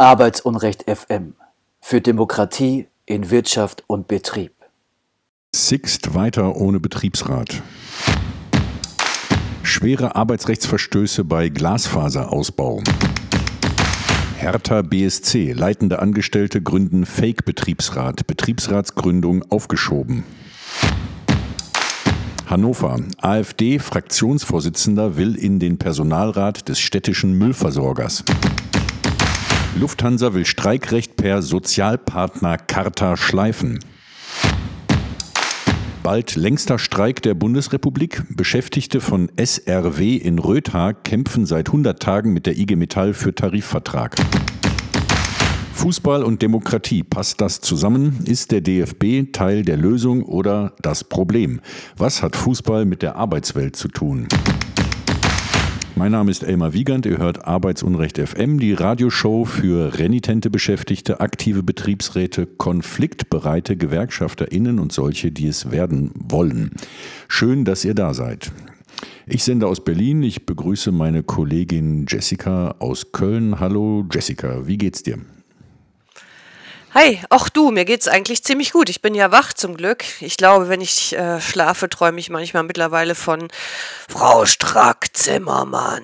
Arbeitsunrecht FM für Demokratie in Wirtschaft und Betrieb. Sixt weiter ohne Betriebsrat. Schwere Arbeitsrechtsverstöße bei Glasfaserausbau. Hertha BSC, leitende Angestellte gründen Fake-Betriebsrat. Betriebsratsgründung aufgeschoben. Hannover. AfD-Fraktionsvorsitzender will in den Personalrat des städtischen Müllversorgers. Lufthansa will Streikrecht per Sozialpartner Charta schleifen. Bald längster Streik der Bundesrepublik. Beschäftigte von SRW in Rötha kämpfen seit 100 Tagen mit der IG Metall für Tarifvertrag. Fußball und Demokratie, passt das zusammen? Ist der DFB Teil der Lösung oder das Problem? Was hat Fußball mit der Arbeitswelt zu tun? Mein Name ist Elmar Wiegand, ihr hört Arbeitsunrecht FM, die Radioshow für renitente Beschäftigte, aktive Betriebsräte, konfliktbereite GewerkschafterInnen und solche, die es werden wollen. Schön, dass ihr da seid. Ich sende aus Berlin. Ich begrüße meine Kollegin Jessica aus Köln. Hallo Jessica, wie geht's dir? Hi, auch du, mir geht's eigentlich ziemlich gut. Ich bin ja wach zum Glück. Ich glaube, wenn ich äh, schlafe, träume ich manchmal mittlerweile von Frau Strack-Zimmermann.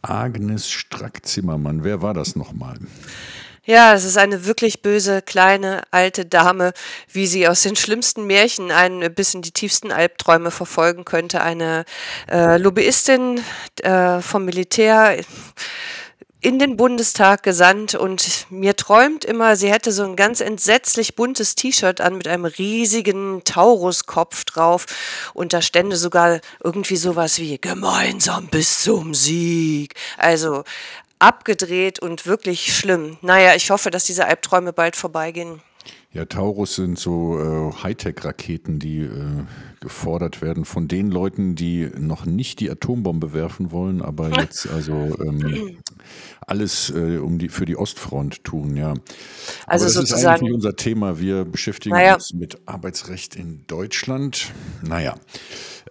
Agnes Strack-Zimmermann, wer war das nochmal? Ja, es ist eine wirklich böse, kleine, alte Dame, wie sie aus den schlimmsten Märchen einen bis in die tiefsten Albträume verfolgen könnte. Eine äh, Lobbyistin äh, vom Militär in den Bundestag gesandt und mir träumt immer, sie hätte so ein ganz entsetzlich buntes T-Shirt an mit einem riesigen Tauruskopf drauf und da stände sogar irgendwie sowas wie gemeinsam bis zum Sieg. Also abgedreht und wirklich schlimm. Naja, ich hoffe, dass diese Albträume bald vorbeigehen. Ja, Taurus sind so äh, Hightech-Raketen, die äh, gefordert werden von den Leuten, die noch nicht die Atombombe werfen wollen, aber jetzt also ähm, alles äh, um die, für die Ostfront tun, ja. Also das sozusagen, ist eigentlich nicht unser Thema. Wir beschäftigen naja. uns mit Arbeitsrecht in Deutschland. Naja.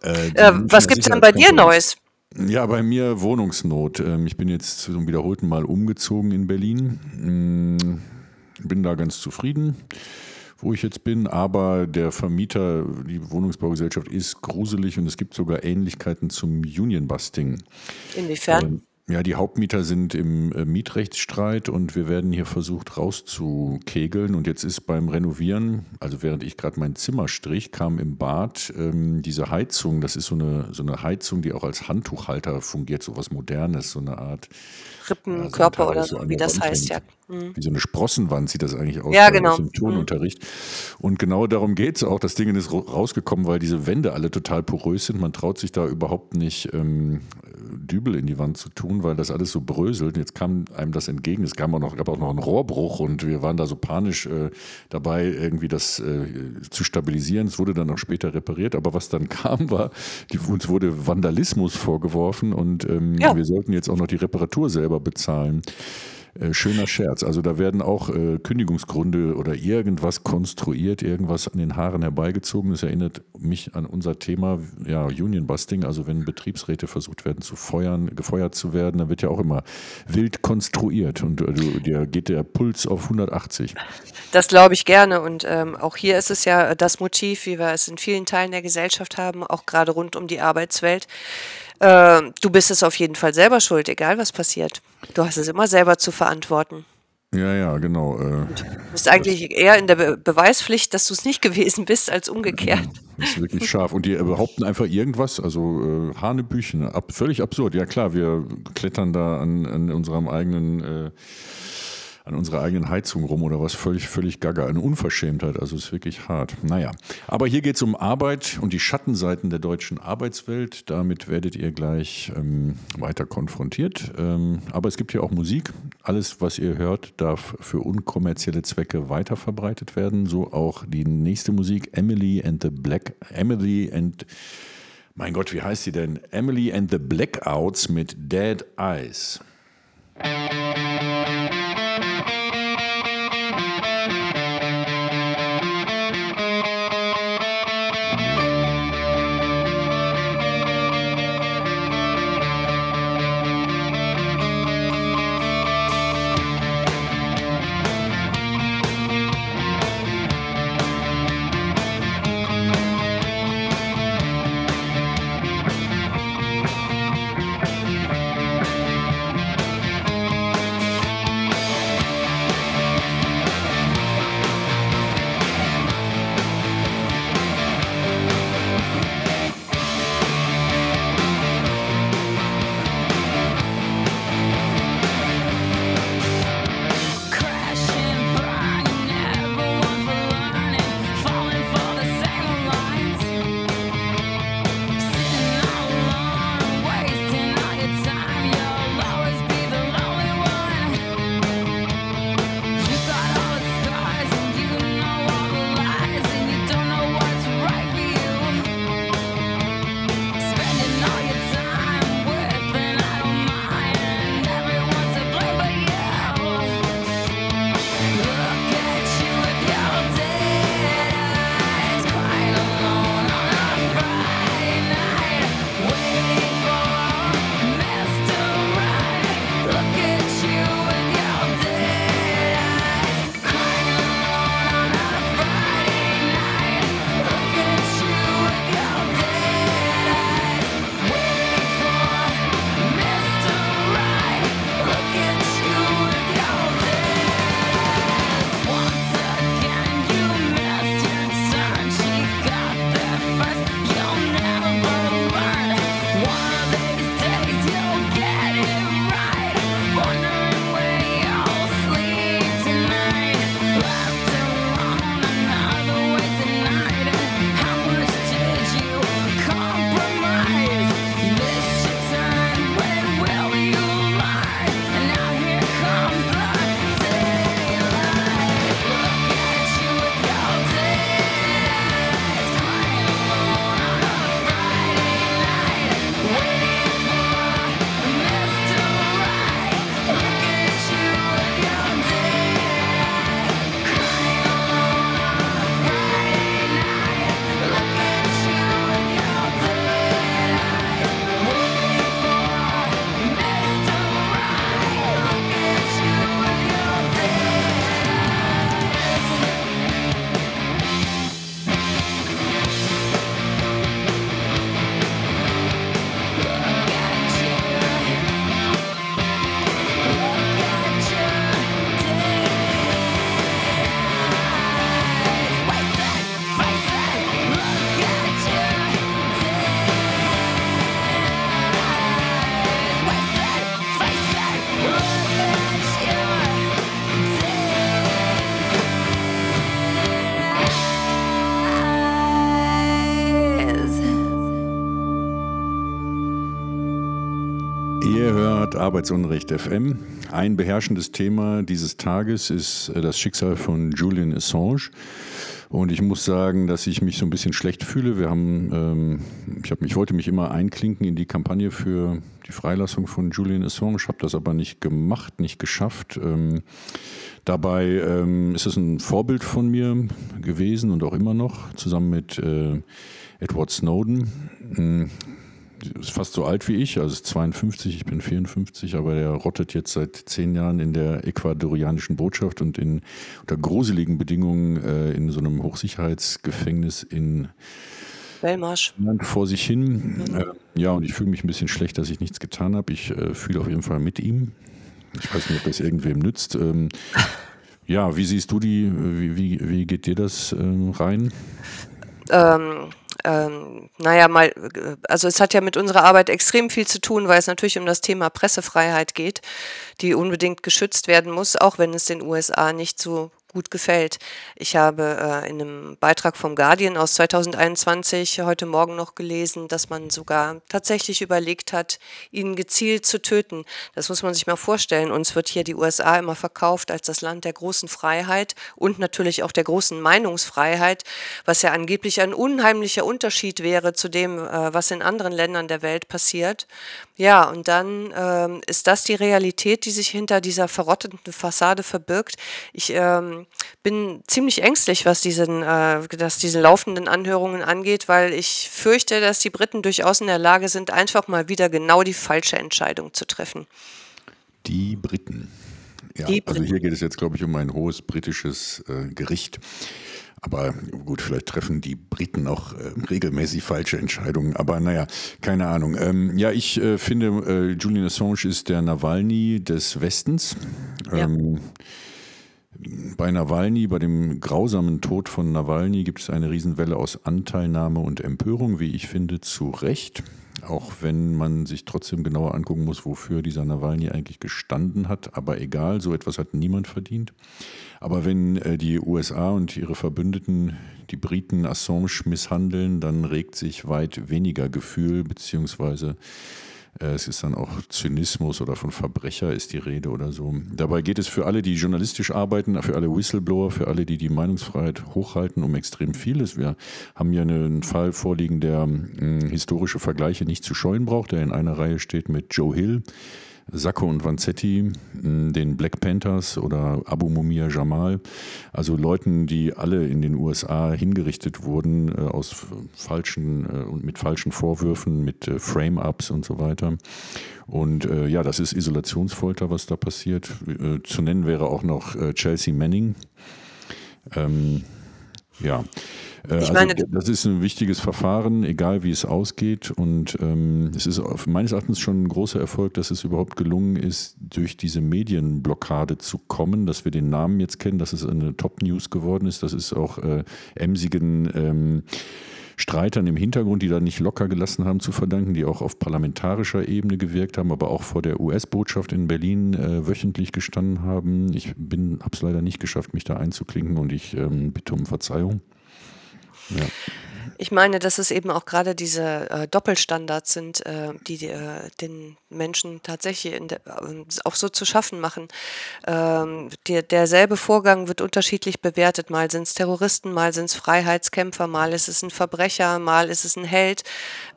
Äh, äh was gibt es denn bei dir Neues? Ja, bei mir Wohnungsnot. Ähm, ich bin jetzt zum wiederholten Mal umgezogen in Berlin. Bin da ganz zufrieden, wo ich jetzt bin, aber der Vermieter, die Wohnungsbaugesellschaft ist gruselig und es gibt sogar Ähnlichkeiten zum Union-Busting. Inwiefern? Ähm, ja, die Hauptmieter sind im äh, Mietrechtsstreit und wir werden hier versucht rauszukegeln. Und jetzt ist beim Renovieren, also während ich gerade mein Zimmer strich, kam im Bad ähm, diese Heizung. Das ist so eine, so eine Heizung, die auch als Handtuchhalter fungiert, so was Modernes, so eine Art Rippenkörper ja, oder so, wie das heißt, ja. Mhm. Wie so eine Sprossenwand sieht das eigentlich aus, ja, genau. im Turnunterricht. Mhm. Und genau darum geht es auch. Das Ding ist rausgekommen, weil diese Wände alle total porös sind. Man traut sich da überhaupt nicht, ähm, Dübel in die Wand zu tun, weil das alles so bröselt. Jetzt kam einem das entgegen. Es gab auch noch, gab auch noch einen Rohrbruch und wir waren da so panisch äh, dabei, irgendwie das äh, zu stabilisieren. Es wurde dann auch später repariert. Aber was dann kam, war, die, uns wurde Vandalismus vorgeworfen und ähm, ja. wir sollten jetzt auch noch die Reparatur selber bezahlen. Äh, schöner Scherz. Also da werden auch äh, Kündigungsgründe oder irgendwas konstruiert, irgendwas an den Haaren herbeigezogen. Das erinnert mich an unser Thema ja, Union Busting. Also wenn Betriebsräte versucht werden zu feuern, gefeuert zu werden, dann wird ja auch immer wild konstruiert und äh, der geht der Puls auf 180. Das glaube ich gerne. Und ähm, auch hier ist es ja das Motiv, wie wir es in vielen Teilen der Gesellschaft haben, auch gerade rund um die Arbeitswelt äh, du bist es auf jeden Fall selber schuld, egal was passiert. Du hast es immer selber zu verantworten. Ja, ja, genau. Äh, du bist eigentlich eher in der Be Beweispflicht, dass du es nicht gewesen bist, als umgekehrt. Das ist wirklich scharf. Und die behaupten einfach irgendwas, also äh, Hanebüchen, ab, völlig absurd. Ja klar, wir klettern da an, an unserem eigenen äh, an unserer eigenen Heizung rum oder was völlig, völlig gaga. Eine Unverschämtheit, also ist wirklich hart. Naja, aber hier geht es um Arbeit und die Schattenseiten der deutschen Arbeitswelt. Damit werdet ihr gleich ähm, weiter konfrontiert. Ähm, aber es gibt hier auch Musik. Alles, was ihr hört, darf für unkommerzielle Zwecke weiterverbreitet werden. So auch die nächste Musik, Emily and the Black, Emily and mein Gott, wie heißt sie denn? Emily and the Blackouts mit Dead Eyes. Arbeitsunrecht FM. Ein beherrschendes Thema dieses Tages ist äh, das Schicksal von Julian Assange. Und ich muss sagen, dass ich mich so ein bisschen schlecht fühle. Wir haben, ähm, ich habe mich wollte mich immer einklinken in die Kampagne für die Freilassung von Julian Assange, habe das aber nicht gemacht, nicht geschafft. Ähm, dabei ähm, ist es ein Vorbild von mir gewesen und auch immer noch, zusammen mit äh, Edward Snowden. Ist fast so alt wie ich, also ist 52, ich bin 54, aber der rottet jetzt seit zehn Jahren in der ecuadorianischen Botschaft und in, unter gruseligen Bedingungen äh, in so einem Hochsicherheitsgefängnis in Belmarsch. vor sich hin. Mhm. Äh, ja, und ich fühle mich ein bisschen schlecht, dass ich nichts getan habe. Ich äh, fühle auf jeden Fall mit ihm. Ich weiß nicht, ob das irgendwem nützt. Ähm, ja, wie siehst du die, wie, wie, wie geht dir das ähm, rein? Ähm, ähm, naja, mal, also es hat ja mit unserer Arbeit extrem viel zu tun, weil es natürlich um das Thema Pressefreiheit geht, die unbedingt geschützt werden muss, auch wenn es den USA nicht so gut gefällt. Ich habe äh, in einem Beitrag vom Guardian aus 2021 heute Morgen noch gelesen, dass man sogar tatsächlich überlegt hat, ihn gezielt zu töten. Das muss man sich mal vorstellen. Uns wird hier die USA immer verkauft als das Land der großen Freiheit und natürlich auch der großen Meinungsfreiheit, was ja angeblich ein unheimlicher Unterschied wäre zu dem, äh, was in anderen Ländern der Welt passiert. Ja, und dann ähm, ist das die Realität, die sich hinter dieser verrotteten Fassade verbirgt. Ich ähm, bin ziemlich ängstlich, was diesen, äh, dass diese laufenden Anhörungen angeht, weil ich fürchte, dass die Briten durchaus in der Lage sind, einfach mal wieder genau die falsche Entscheidung zu treffen. Die Briten. Ja, die Briten. also hier geht es jetzt, glaube ich, um ein hohes britisches äh, Gericht. Aber gut, vielleicht treffen die Briten auch äh, regelmäßig falsche Entscheidungen. Aber naja, keine Ahnung. Ähm, ja, ich äh, finde, äh, Julian Assange ist der Nawalny des Westens. Ja. Bei Nawalny, bei dem grausamen Tod von Nawalny, gibt es eine Riesenwelle aus Anteilnahme und Empörung, wie ich finde, zu Recht. Auch wenn man sich trotzdem genauer angucken muss, wofür dieser Nawalny eigentlich gestanden hat. Aber egal, so etwas hat niemand verdient. Aber wenn äh, die USA und ihre Verbündeten die Briten Assange misshandeln, dann regt sich weit weniger Gefühl, beziehungsweise äh, es ist dann auch Zynismus oder von Verbrecher ist die Rede oder so. Dabei geht es für alle, die journalistisch arbeiten, für alle Whistleblower, für alle, die die Meinungsfreiheit hochhalten, um extrem vieles. Wir haben hier einen Fall vorliegen, der mh, historische Vergleiche nicht zu scheuen braucht, der in einer Reihe steht mit Joe Hill Sacco und Vanzetti, den Black Panthers oder Abu Mumia Jamal, also Leuten, die alle in den USA hingerichtet wurden äh, aus falschen äh, und mit falschen Vorwürfen, mit äh, Frame-ups und so weiter. Und ja, das ist Isolationsfolter, was da passiert. Zu nennen wäre auch noch Chelsea Manning. Ähm, ja. Äh, also meine, das ist ein wichtiges Verfahren, egal wie es ausgeht. Und ähm, es ist meines Erachtens schon ein großer Erfolg, dass es überhaupt gelungen ist, durch diese Medienblockade zu kommen, dass wir den Namen jetzt kennen, dass es eine Top-News geworden ist. Das ist auch äh, emsigen ähm, Streitern im Hintergrund, die da nicht locker gelassen haben, zu verdanken, die auch auf parlamentarischer Ebene gewirkt haben, aber auch vor der US-Botschaft in Berlin äh, wöchentlich gestanden haben. Ich habe es leider nicht geschafft, mich da einzuklinken und ich ähm, bitte um Verzeihung. Ja. Ich meine, dass es eben auch gerade diese äh, Doppelstandards sind, äh, die äh, den Menschen tatsächlich de, äh, auch so zu schaffen machen. Ähm, der, derselbe Vorgang wird unterschiedlich bewertet. Mal sind es Terroristen, mal sind es Freiheitskämpfer, mal ist es ein Verbrecher, mal ist es ein Held.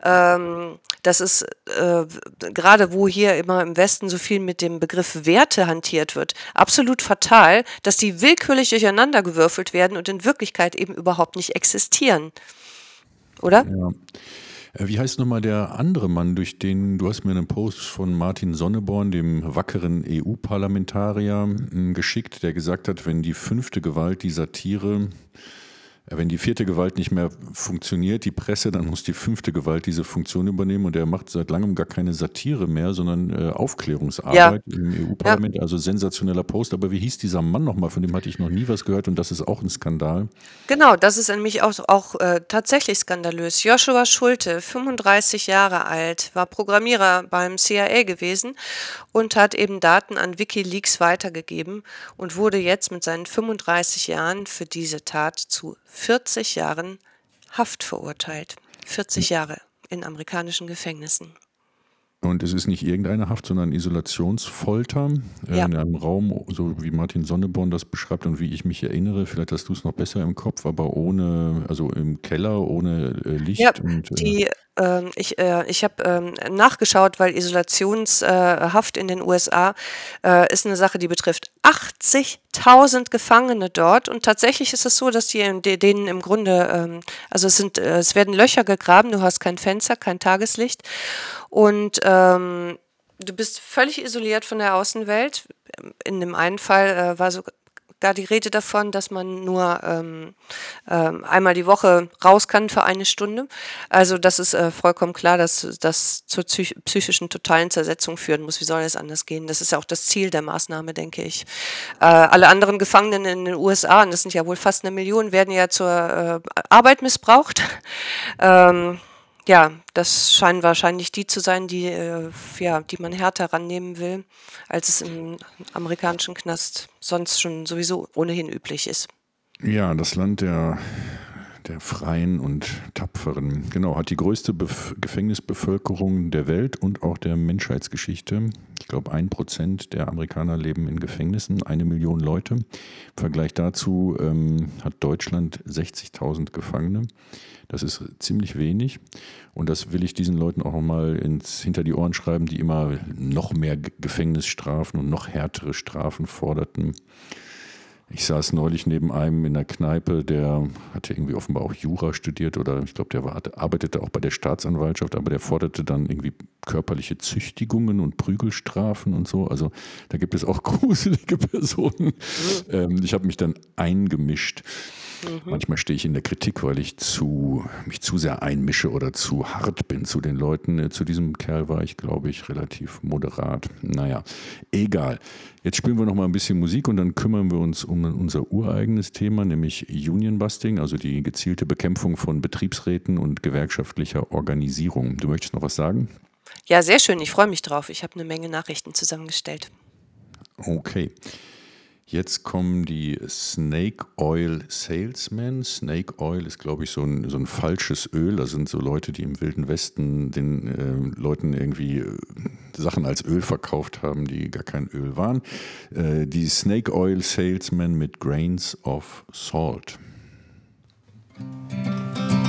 Ähm, das ist äh, gerade, wo hier immer im Westen so viel mit dem Begriff Werte hantiert wird, absolut fatal, dass die willkürlich durcheinandergewürfelt werden und in Wirklichkeit eben überhaupt nicht existieren oder? Ja. Äh, wie heißt nochmal der andere Mann, durch den, du hast mir einen Post von Martin Sonneborn, dem wackeren EU-Parlamentarier, geschickt, der gesagt hat, wenn die fünfte Gewalt die Satire wenn die vierte Gewalt nicht mehr funktioniert, die Presse, dann muss die fünfte Gewalt diese Funktion übernehmen und er macht seit langem gar keine Satire mehr, sondern äh, Aufklärungsarbeit ja. im EU-Parlament. Ja. Also sensationeller Post. Aber wie hieß dieser Mann nochmal? Von dem hatte ich noch nie was gehört und das ist auch ein Skandal. Genau, das ist nämlich auch, auch äh, tatsächlich skandalös. Joshua Schulte, 35 Jahre alt, war Programmierer beim CIA gewesen und hat eben Daten an Wikileaks weitergegeben und wurde jetzt mit seinen 35 Jahren für diese Tat zu 40 Jahren Haft verurteilt. 40 Jahre in amerikanischen Gefängnissen. Und es ist nicht irgendeine Haft, sondern Isolationsfolter äh, Ja. in einem Raum, so wie Martin Sonneborn das beschreibt und wie ich mich erinnere. Vielleicht hast du es noch besser im Kopf, aber ohne, also im Keller, ohne äh, Ja, Licht und äh, die, ähm, ich, äh, ich habe ähm, nachgeschaut, weil Isolationshaft äh, in den USA äh, ist eine Sache, die betrifft 80.000 Gefangene dort. Und tatsächlich ist es so, dass die, denen im Grunde, ähm, also es sind, äh, es werden Löcher gegraben, du hast kein Fenster, kein Tageslicht und ähm, du bist völlig isoliert von der Außenwelt. In dem einen Fall äh, war sogar die Rede davon, dass man nur ähm, ähm, einmal die Woche raus kann für eine Stunde. Also das ist äh, vollkommen klar, dass das zur psych psychischen totalen Zersetzung führen muss. Wie soll es anders gehen? Das ist ja auch das Ziel der Maßnahme, denke ich. Äh, alle anderen Gefangenen in den USA, und das sind ja wohl fast eine Million, werden ja zur äh, Arbeit missbraucht. ähm, ja, das scheinen wahrscheinlich die zu sein, die, äh, ja, die man härter rannehmen will, als es im amerikanischen Knast sonst schon sowieso ohnehin üblich ist. Ja, das Land der, der Freien und Tapferen. Genau, hat die größte Bef Gefängnisbevölkerung der Welt und auch der Menschheitsgeschichte. Ich glaube, ein Prozent der Amerikaner leben in Gefängnissen, eine Million Leute. Im Vergleich dazu ähm, hat Deutschland 60.000 Gefangene. Das ist ziemlich wenig. Und das will ich diesen Leuten auch mal ins, hinter die Ohren schreiben, die immer noch mehr Gefängnisstrafen und noch härtere Strafen forderten. Ich saß neulich neben einem in der Kneipe, der hatte irgendwie offenbar auch Jura studiert oder ich glaube, der war, arbeitete auch bei der Staatsanwaltschaft, aber der forderte dann irgendwie körperliche Züchtigungen und Prügelstrafen und so. Also da gibt es auch gruselige Personen. Ähm, ich habe mich dann eingemischt. Manchmal stehe ich in der Kritik, weil ich zu, mich zu sehr einmische oder zu hart bin zu den Leuten. Äh, Zu diesem Kerl war ich, glaube ich, relativ moderat. Naja, egal. Jetzt spielen wir noch mal ein bisschen Musik und dann kümmern wir uns um unser ureigenes Thema, nämlich Union Busting, also die gezielte Bekämpfung von Betriebsräten und gewerkschaftlicher Organisierung. Du möchtest noch was sagen? Ja, sehr schön. Ich freue mich drauf. Ich habe eine Menge Nachrichten zusammengestellt. Okay. Jetzt kommen die Snake Oil Salesmen. Snake Oil ist, glaube ich, so ein, so ein falsches Öl. Das sind so Leute, die im Wilden Westen den äh, Leuten irgendwie äh, Sachen als Öl verkauft haben, die gar kein Öl waren. Äh, die Snake Oil Salesmen mit Grains of Salt. future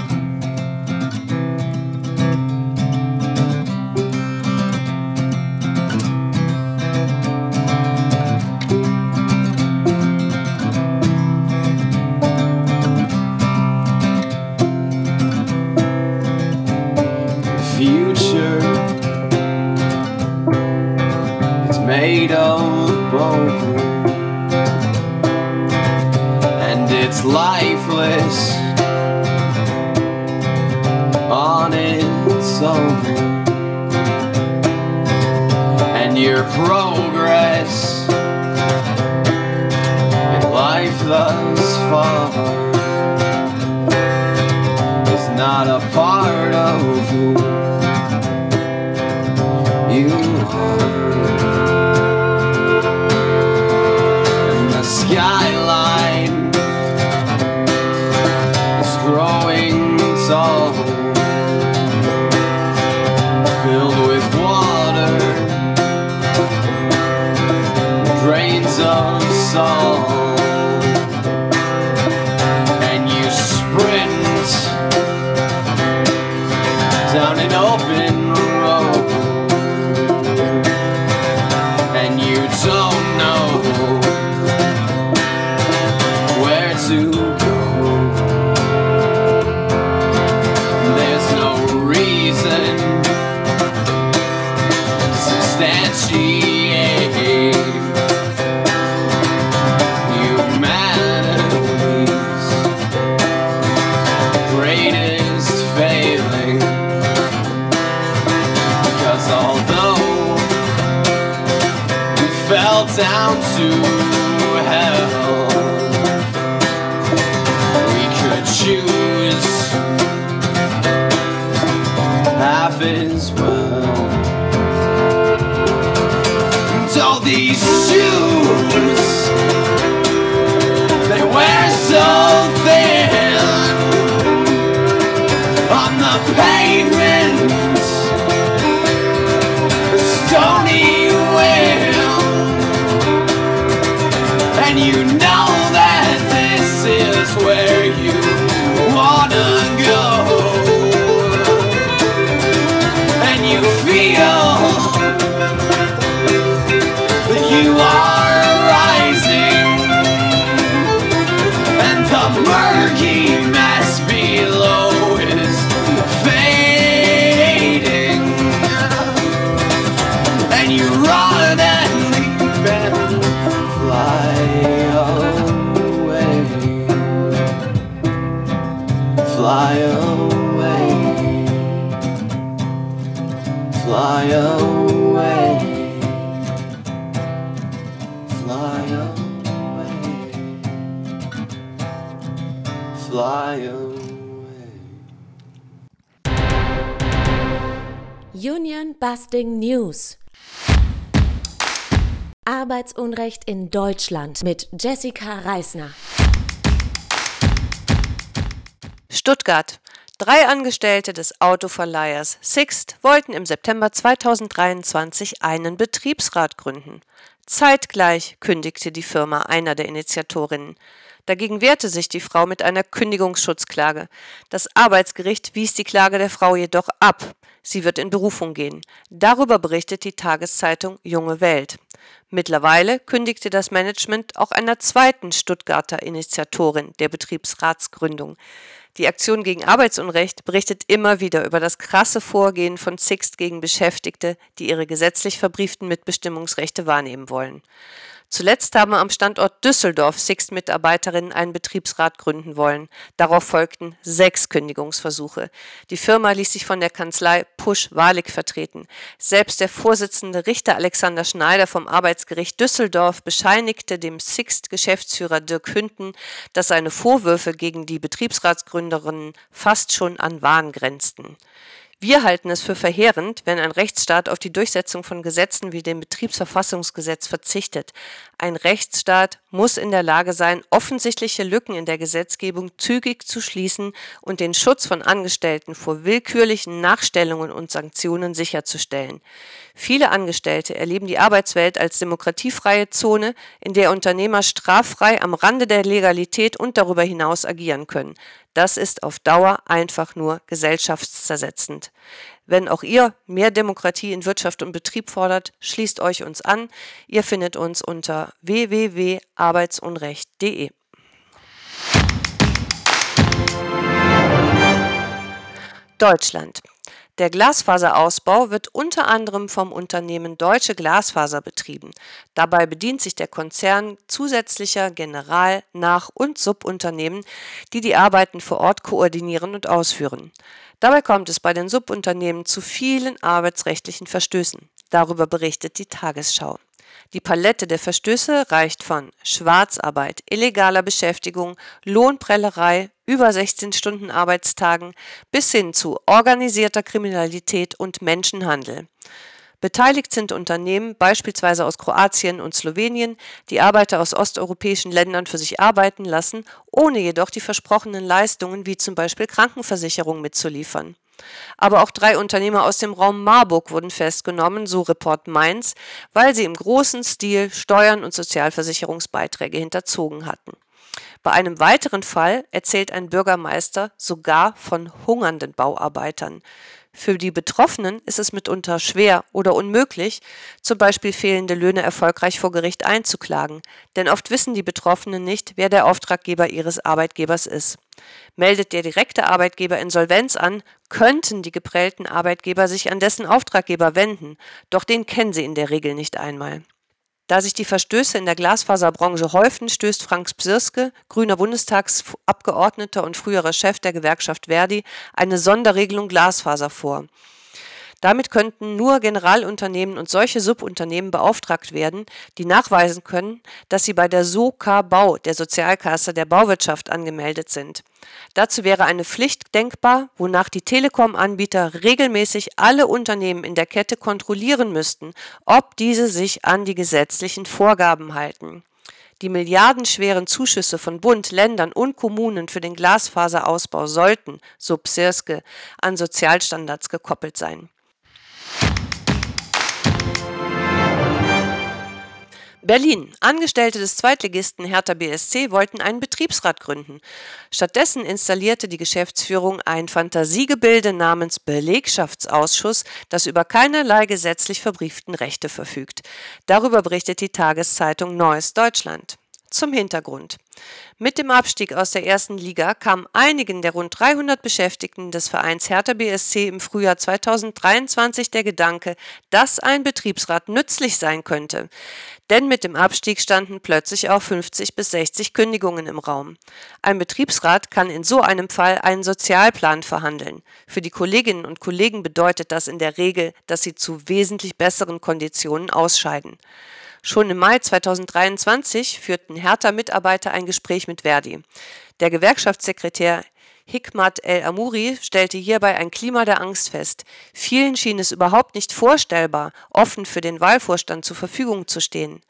bone And it's lifeless On its own And your progress In life thus far is not a part of who you are. Of Arbeitsunrecht in Deutschland mit Jessica Reisner. Stuttgart. Drei Angestellte des Autoverleihers Sixt wollten im September 2023 einen Betriebsrat gründen. Zeitgleich kündigte die Firma einer der Initiatorinnen. Dagegen wehrte sich die Frau mit einer Kündigungsschutzklage. Das Arbeitsgericht wies die Klage der Frau jedoch ab. Sie wird in Berufung gehen. Darüber berichtet die Tageszeitung Junge Welt. Mittlerweile kündigte das Management auch einer zweiten Stuttgarter Initiatorin der Betriebsratsgründung. Die Aktion gegen Arbeitsunrecht berichtet immer wieder über das krasse Vorgehen von Sixt gegen Beschäftigte, die ihre gesetzlich verbrieften Mitbestimmungsrechte wahrnehmen wollen. Zuletzt haben am Standort Düsseldorf Sixt-Mitarbeiterinnen einen Betriebsrat gründen wollen. Darauf folgten sechs Kündigungsversuche. Die Firma ließ sich von der Kanzlei Pusch-Walik vertreten. Selbst der Vorsitzende Richter Alexander Schneider vom Arbeitsgericht Düsseldorf bescheinigte dem Sixt-Geschäftsführer Dirk Hünten, dass seine Vorwürfe gegen die Betriebsratsgründerinnen fast schon an Wahn grenzten. Wir halten es für verheerend, wenn ein Rechtsstaat auf die Durchsetzung von Gesetzen wie dem Betriebsverfassungsgesetz verzichtet. Ein Rechtsstaat muss in der Lage sein, offensichtliche Lücken in der Gesetzgebung zügig zu schließen und den Schutz von Angestellten vor willkürlichen Nachstellungen und Sanktionen sicherzustellen. Viele Angestellte erleben die Arbeitswelt als demokratiefreie Zone, in der Unternehmer straffrei am Rande der Legalität und darüber hinaus agieren können. Das ist auf Dauer einfach nur gesellschaftszersetzend. Wenn auch ihr mehr Demokratie in Wirtschaft und Betrieb fordert, schließt euch uns an. Ihr findet uns unter www.arbeitsunrecht.de. Deutschland. Der Glasfaserausbau wird unter anderem vom Unternehmen Deutsche Glasfaser betrieben. Dabei bedient sich der Konzern zusätzlicher General-, Nach- und Subunternehmen, die die Arbeiten vor Ort koordinieren und ausführen. Dabei kommt es bei den Subunternehmen zu vielen arbeitsrechtlichen Verstößen. Darüber berichtet die Tagesschau. Die Palette der Verstöße reicht von Schwarzarbeit, illegaler Beschäftigung, Lohnprellerei, über 16 Stunden Arbeitstagen bis hin zu organisierter Kriminalität und Menschenhandel. Beteiligt sind Unternehmen beispielsweise aus Kroatien und Slowenien, die Arbeiter aus osteuropäischen Ländern für sich arbeiten lassen, ohne jedoch die versprochenen Leistungen wie zum Beispiel Krankenversicherung mitzuliefern. Aber auch drei Unternehmer aus dem Raum Marburg wurden festgenommen, so Report Mainz, weil sie im großen Stil Steuern und Sozialversicherungsbeiträge hinterzogen hatten. Bei einem weiteren Fall erzählt ein Bürgermeister sogar von hungernden Bauarbeitern. Für die Betroffenen ist es mitunter schwer oder unmöglich, zum Beispiel fehlende Löhne erfolgreich vor Gericht einzuklagen, denn oft wissen die Betroffenen nicht, wer der Auftraggeber ihres Arbeitgebers ist. Meldet der direkte Arbeitgeber Insolvenz an, könnten die geprellten Arbeitgeber sich an dessen Auftraggeber wenden, doch den kennen sie in der Regel nicht einmal. Da sich die Verstöße in der Glasfaserbranche häufen, stößt Frank Psirske, grüner Bundestagsabgeordneter und früherer Chef der Gewerkschaft Verdi, eine Sonderregelung Glasfaser vor. Damit könnten nur Generalunternehmen und solche Subunternehmen beauftragt werden, die nachweisen können, dass sie bei der SOKA Bau, der Sozialkasse der Bauwirtschaft, angemeldet sind. Dazu wäre eine Pflicht denkbar, wonach die Telekom-Anbieter regelmäßig alle Unternehmen in der Kette kontrollieren müssten, ob diese sich an die gesetzlichen Vorgaben halten. Die milliardenschweren Zuschüsse von Bund, Ländern und Kommunen für den Glasfaserausbau sollten, so Psirske, an Sozialstandards gekoppelt sein. Berlin. Angestellte des Zweitligisten Hertha BSC wollten einen Betriebsrat gründen. Stattdessen installierte die Geschäftsführung ein Fantasiegebilde namens Belegschaftsausschuss, das über keinerlei gesetzlich verbrieften Rechte verfügt. Darüber berichtet die Tageszeitung Neues Deutschland. Zum Hintergrund. Mit dem Abstieg aus der ersten Liga kam einigen der rund 300 Beschäftigten des Vereins Hertha BSC im Frühjahr 2023 der Gedanke, dass ein Betriebsrat nützlich sein könnte. Denn mit dem Abstieg standen plötzlich auch 50 bis 60 Kündigungen im Raum. Ein Betriebsrat kann in so einem Fall einen Sozialplan verhandeln. Für die Kolleginnen und Kollegen bedeutet das in der Regel, dass sie zu wesentlich besseren Konditionen ausscheiden. Schon im Mai 2023 führten Hertha-Mitarbeiter ein Gespräch mit Verdi. Der Gewerkschaftssekretär Hikmat El-Amouri stellte hierbei ein Klima der Angst fest. Vielen schien es überhaupt nicht vorstellbar, offen für den Wahlvorstand zur Verfügung zu stehen.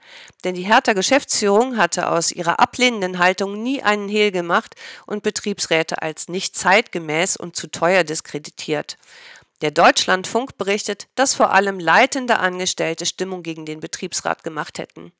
Denn die Hertha Geschäftsführung hatte aus ihrer ablehnenden Haltung nie einen Hehl gemacht und Betriebsräte als nicht zeitgemäß und zu teuer diskreditiert. Der Deutschlandfunk berichtet, dass vor allem leitende Angestellte Stimmung gegen den Betriebsrat gemacht hätten.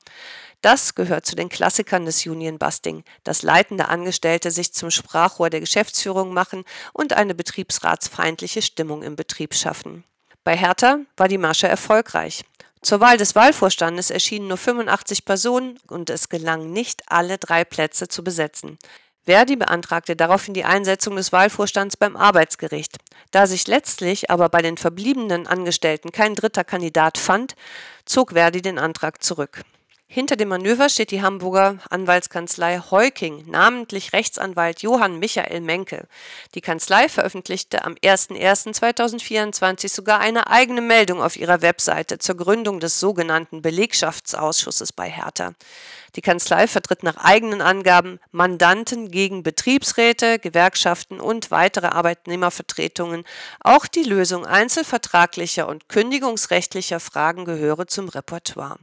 Das gehört zu den Klassikern des Union Busting, dass leitende Angestellte sich zum Sprachrohr der Geschäftsführung machen und eine betriebsratsfeindliche Stimmung im Betrieb schaffen. Bei Hertha war die Masche erfolgreich. Zur Wahl des Wahlvorstandes erschienen nur 85 Personen und es gelang nicht, alle drei Plätze zu besetzen. Verdi beantragte daraufhin die Einsetzung des Wahlvorstands beim Arbeitsgericht. Da sich letztlich aber bei den verbliebenen Angestellten kein dritter Kandidat fand, zog Verdi den Antrag zurück. Hinter dem Manöver steht die Hamburger Anwaltskanzlei Heuking, namentlich Rechtsanwalt Johann Michael Menke. Die Kanzlei veröffentlichte am 01.01.2024 sogar eine eigene Meldung auf ihrer Webseite zur Gründung des sogenannten Belegschaftsausschusses bei Hertha. Die Kanzlei vertritt nach eigenen Angaben Mandanten gegen Betriebsräte, Gewerkschaften und weitere Arbeitnehmervertretungen. Auch die Lösung einzelvertraglicher und kündigungsrechtlicher Fragen gehöre zum Repertoire.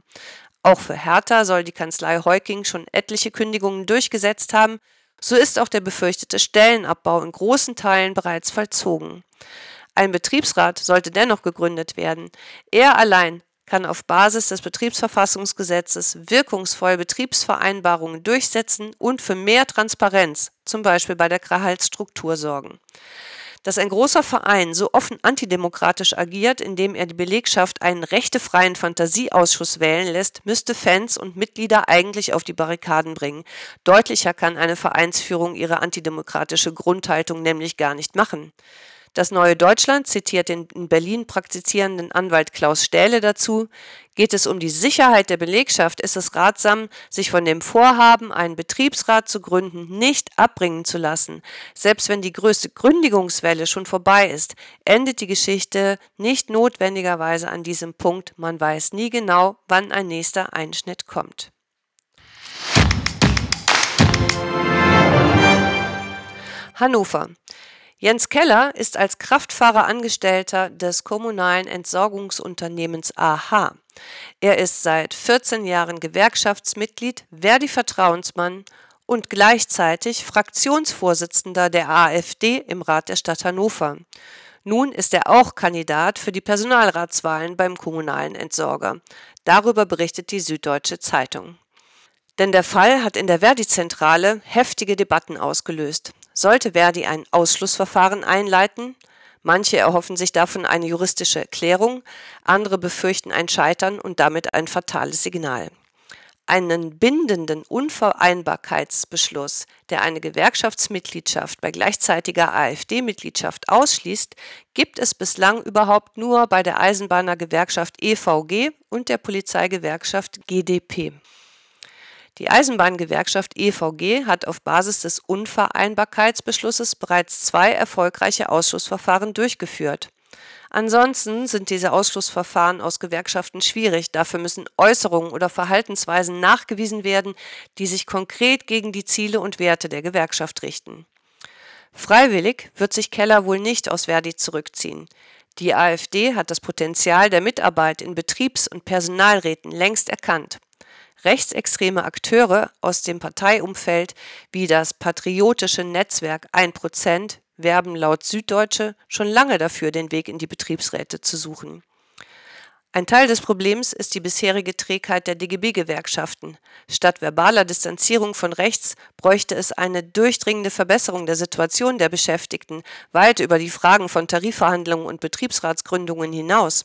Auch für Hertha soll die Kanzlei Heuking schon etliche Kündigungen durchgesetzt haben, so ist auch der befürchtete Stellenabbau in großen Teilen bereits vollzogen. Ein Betriebsrat sollte dennoch gegründet werden. Er allein kann auf Basis des Betriebsverfassungsgesetzes wirkungsvoll Betriebsvereinbarungen durchsetzen und für mehr Transparenz, zum Beispiel bei der Gehaltsstruktur, sorgen dass ein großer Verein so offen antidemokratisch agiert, indem er die Belegschaft einen rechtefreien Fantasieausschuss wählen lässt, müsste Fans und Mitglieder eigentlich auf die Barrikaden bringen. Deutlicher kann eine Vereinsführung ihre antidemokratische Grundhaltung nämlich gar nicht machen. Das Neue Deutschland zitiert den in Berlin praktizierenden Anwalt Klaus Stähle dazu, geht es um die Sicherheit der Belegschaft, ist es ratsam, sich von dem Vorhaben, einen Betriebsrat zu gründen, nicht abbringen zu lassen. Selbst wenn die größte Gründigungswelle schon vorbei ist, endet die Geschichte nicht notwendigerweise an diesem Punkt. Man weiß nie genau, wann ein nächster Einschnitt kommt. Hannover. Jens Keller ist als Kraftfahrer Angestellter des kommunalen Entsorgungsunternehmens AH. Er ist seit 14 Jahren Gewerkschaftsmitglied, Verdi-Vertrauensmann und gleichzeitig Fraktionsvorsitzender der AfD im Rat der Stadt Hannover. Nun ist er auch Kandidat für die Personalratswahlen beim kommunalen Entsorger. Darüber berichtet die Süddeutsche Zeitung. Denn der Fall hat in der Verdi-Zentrale heftige Debatten ausgelöst. Sollte Verdi ein Ausschlussverfahren einleiten? Manche erhoffen sich davon eine juristische Erklärung, andere befürchten ein Scheitern und damit ein fatales Signal. Einen bindenden Unvereinbarkeitsbeschluss, der eine Gewerkschaftsmitgliedschaft bei gleichzeitiger AfD-Mitgliedschaft ausschließt, gibt es bislang überhaupt nur bei der Eisenbahnergewerkschaft EVG und der Polizeigewerkschaft GdP. Die Eisenbahngewerkschaft EVG hat auf Basis des Unvereinbarkeitsbeschlusses bereits zwei erfolgreiche Ausschussverfahren durchgeführt. Ansonsten sind diese Ausschlussverfahren aus Gewerkschaften schwierig. Dafür müssen Äußerungen oder Verhaltensweisen nachgewiesen werden, die sich konkret gegen die Ziele und Werte der Gewerkschaft richten. Freiwillig wird sich Keller wohl nicht aus Verdi zurückziehen. Die AfD hat das Potenzial der Mitarbeit in Betriebs- und Personalräten längst erkannt. Rechtsextreme Akteure aus dem Parteiumfeld wie das patriotische Netzwerk 1% werben laut Süddeutsche schon lange dafür, den Weg in die Betriebsräte zu suchen. Ein Teil des Problems ist die bisherige Trägheit der DGB-Gewerkschaften. Statt verbaler Distanzierung von rechts bräuchte es eine durchdringende Verbesserung der Situation der Beschäftigten, weit über die Fragen von Tarifverhandlungen und Betriebsratsgründungen hinaus.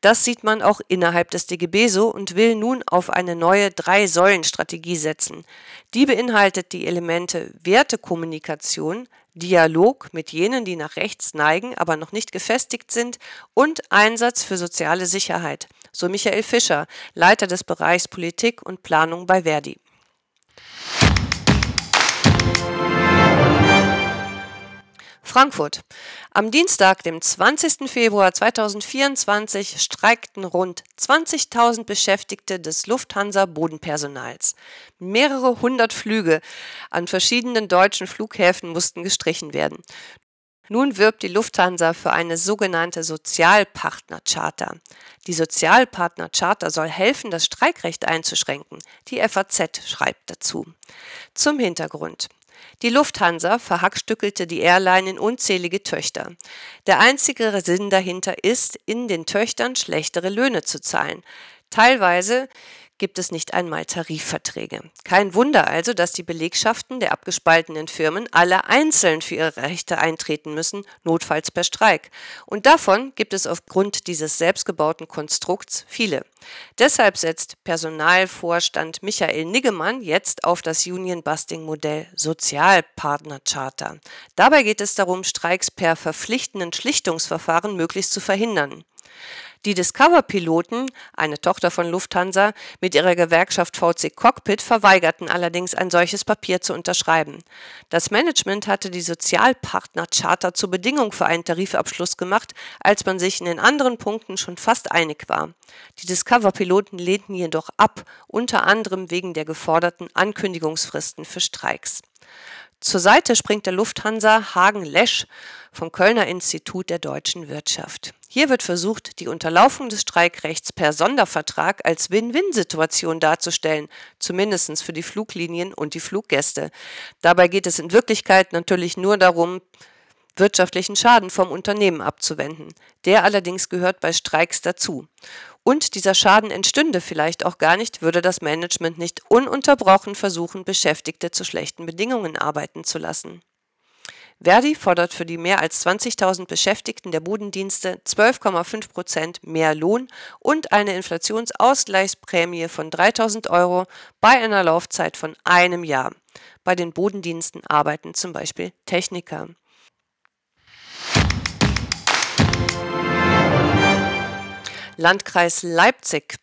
Das sieht man auch innerhalb des DGB so und will nun auf eine neue Drei-Säulen-Strategie setzen. Die beinhaltet die Elemente Wertekommunikation, Dialog mit jenen, die nach rechts neigen, aber noch nicht gefestigt sind und Einsatz für soziale Sicherheit, so Michael Fischer, Leiter des Bereichs Politik und Planung bei Verdi. Frankfurt. Am Dienstag, dem 20. Februar 2024, streikten rund 20.000 Beschäftigte des Lufthansa-Bodenpersonals. Mehrere hundert Flüge an verschiedenen deutschen Flughäfen mussten gestrichen werden. Nun wirbt die Lufthansa für eine sogenannte Sozialpartnercharta. Die Sozialpartnercharta soll helfen, das Streikrecht einzuschränken. Die FAZ schreibt dazu. Zum Hintergrund. Die Lufthansa verhackstückelte die Airline in unzählige Töchter. Der einzige Sinn dahinter ist, in den Töchtern schlechtere Löhne zu zahlen. Teilweise gibt es nicht einmal Tarifverträge. Kein Wunder also, dass die Belegschaften der abgespaltenen Firmen alle einzeln für ihre Rechte eintreten müssen, notfalls per Streik. Und davon gibt es aufgrund dieses selbstgebauten Konstrukts viele. Deshalb setzt Personalvorstand Michael Niggemann jetzt auf das Union-Busting-Modell Sozialpartner-Charter. Dabei geht es darum, Streiks per verpflichtenden Schlichtungsverfahren möglichst zu verhindern. Die Discover-Piloten, eine Tochter von Lufthansa, mit ihrer Gewerkschaft VC Cockpit verweigerten allerdings ein solches Papier zu unterschreiben. Das Management hatte die Sozialpartner-Charta zur Bedingung für einen Tarifabschluss gemacht, als man sich in den anderen Punkten schon fast einig war. Die Discover-Piloten lehnten jedoch ab, unter anderem wegen der geforderten Ankündigungsfristen für Streiks. Zur Seite springt der Lufthansa Hagen Lesch vom Kölner Institut der deutschen Wirtschaft. Hier wird versucht, die Unterlaufung des Streikrechts per Sondervertrag als Win-Win-Situation darzustellen, zumindest für die Fluglinien und die Fluggäste. Dabei geht es in Wirklichkeit natürlich nur darum, wirtschaftlichen Schaden vom Unternehmen abzuwenden. Der allerdings gehört bei Streiks dazu. Und dieser Schaden entstünde vielleicht auch gar nicht, würde das Management nicht ununterbrochen versuchen, Beschäftigte zu schlechten Bedingungen arbeiten zu lassen. Verdi fordert für die mehr als 20.000 Beschäftigten der Bodendienste 12,5 Prozent mehr Lohn und eine Inflationsausgleichsprämie von 3.000 Euro bei einer Laufzeit von einem Jahr. Bei den Bodendiensten arbeiten zum Beispiel Techniker. Landkreis Leipzig.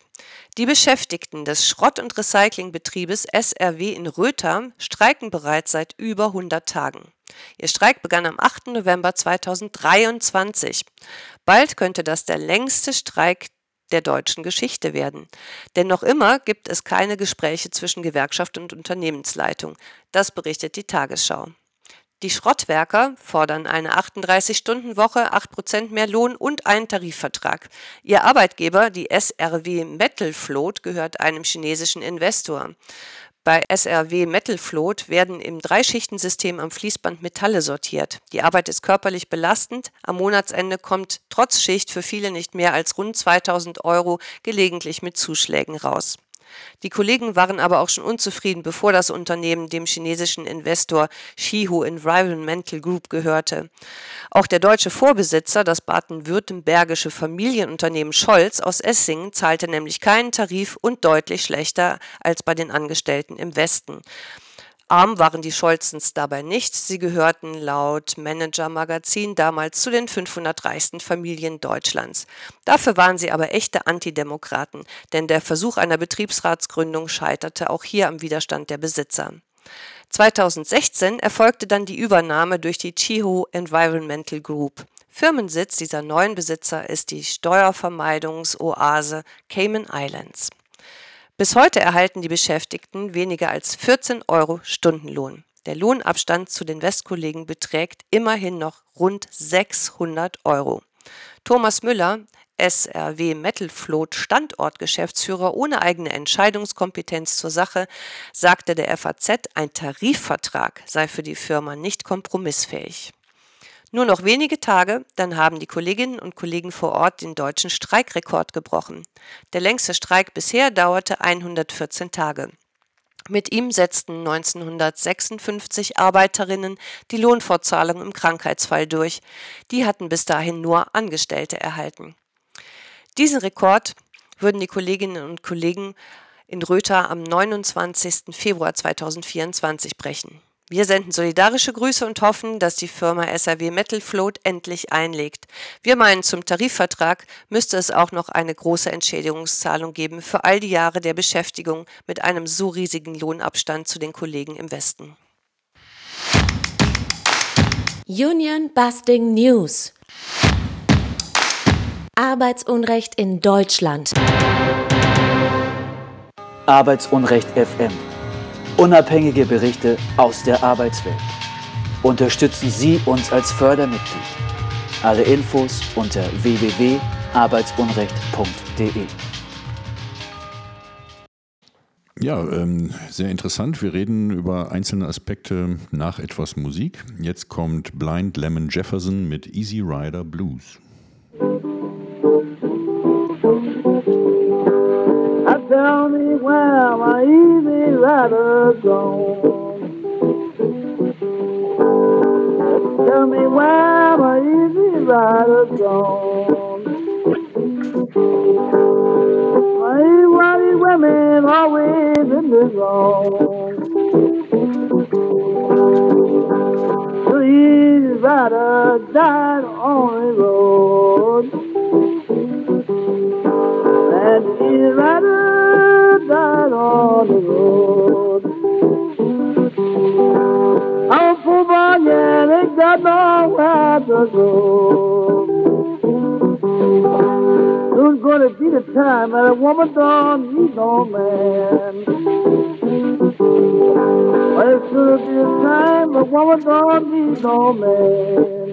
Die Beschäftigten des Schrott- und Recyclingbetriebes SRW in Röther streiken bereits seit über 100 Tagen. Ihr Streik begann am 8. November 2023. Bald könnte das der längste Streik der deutschen Geschichte werden. Denn noch immer gibt es keine Gespräche zwischen Gewerkschaft und Unternehmensleitung. Das berichtet die Tagesschau. Die Schrottwerker fordern eine 38-Stunden-Woche, 8% mehr Lohn und einen Tarifvertrag. Ihr Arbeitgeber, die SRW Metal Float, gehört einem chinesischen Investor. Bei SRW Metal Float werden im Dreischichtensystem am Fließband Metalle sortiert. Die Arbeit ist körperlich belastend. Am Monatsende kommt trotz Schicht für viele nicht mehr als rund 2000 Euro, gelegentlich mit Zuschlägen raus. Die Kollegen waren aber auch schon unzufrieden, bevor das Unternehmen dem chinesischen Investor Shihu Environmental Group gehörte. Auch der deutsche Vorbesitzer, das baden-württembergische Familienunternehmen Scholz aus Essingen, zahlte nämlich keinen Tarif und deutlich schlechter als bei den Angestellten im Westen. Arm waren die Scholzens dabei nicht. Sie gehörten laut Manager Magazin damals zu den 500 reichsten Familien Deutschlands. Dafür waren sie aber echte Antidemokraten, denn der Versuch einer Betriebsratsgründung scheiterte auch hier am Widerstand der Besitzer. 2016 erfolgte dann die Übernahme durch die Chiho Environmental Group. Firmensitz dieser neuen Besitzer ist die Steuervermeidungsoase Cayman Islands. Bis heute erhalten die Beschäftigten weniger als 14 Euro Stundenlohn. Der Lohnabstand zu den Westkollegen beträgt immerhin noch rund 600 Euro. Thomas Müller, SRW Metal Float Standortgeschäftsführer ohne eigene Entscheidungskompetenz zur Sache, sagte der FAZ, ein Tarifvertrag sei für die Firma nicht kompromissfähig. Nur noch wenige Tage, dann haben die Kolleginnen und Kollegen vor Ort den deutschen Streikrekord gebrochen. Der längste Streik bisher dauerte 114 Tage. Mit ihm setzten 1956 Arbeiterinnen die Lohnfortzahlung im Krankheitsfall durch. Die hatten bis dahin nur Angestellte erhalten. Diesen Rekord würden die Kolleginnen und Kollegen in Rötha am 29. Februar 2024 brechen. Wir senden solidarische Grüße und hoffen, dass die Firma SAW Metal Float endlich einlegt. Wir meinen, zum Tarifvertrag müsste es auch noch eine große Entschädigungszahlung geben für all die Jahre der Beschäftigung mit einem so riesigen Lohnabstand zu den Kollegen im Westen. Union Busting News. Arbeitsunrecht in Deutschland. Arbeitsunrecht FM. Unabhängige Berichte aus der Arbeitswelt. Unterstützen Sie uns als Fördermitglied. Alle Infos unter www.arbeitsunrecht.de. Ja, ähm, sehr interessant. Wir reden über einzelne Aspekte nach etwas Musik. Jetzt kommt Blind Lemon Jefferson mit Easy Rider Blues. tell me where my rider gone. Tell me where my easy rider gone. My white women always in the wrong. The easy rider died on the road. And the easy rider died on the road. I'm poor boy, yeah, they got nowhere to go. Soon's gonna be the time that a woman don't need no man. Well, it's gonna be the time a woman don't need no man.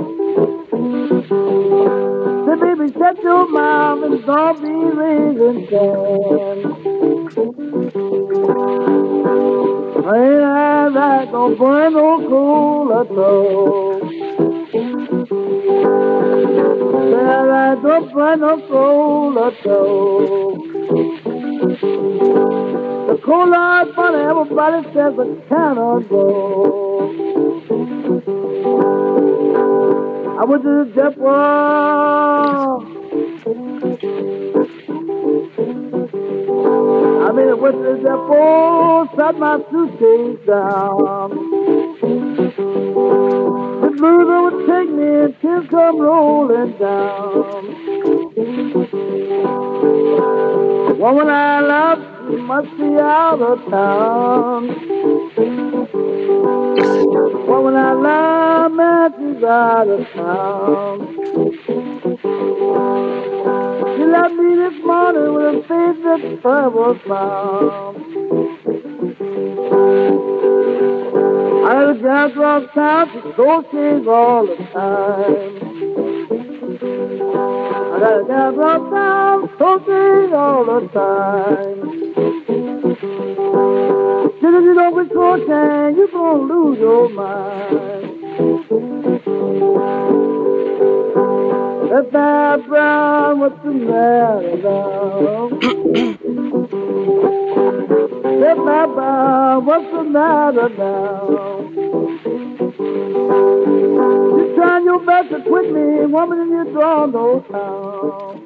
Say, baby, shut your mouth and don't be raising can. I ain't I like no cool at all? There I don't no cool at all. The cool cola funny, everybody says it cannot go. I went to the depot. I mean, it was the depot, set my suitcase down. The blues would take me and tears come rolling down. The woman I love, must be out of town. The woman I love, man, she's out of town. Left me this morning with a face that trouble found. I had a gal across town to go shave all the time. I got a gal across town to shave all the time. Said if you don't quit coaching, you're gonna lose your mind. I brown, what's the matter I brown, what's the matter now? You're trying your best to quit me, woman, and you draw no town.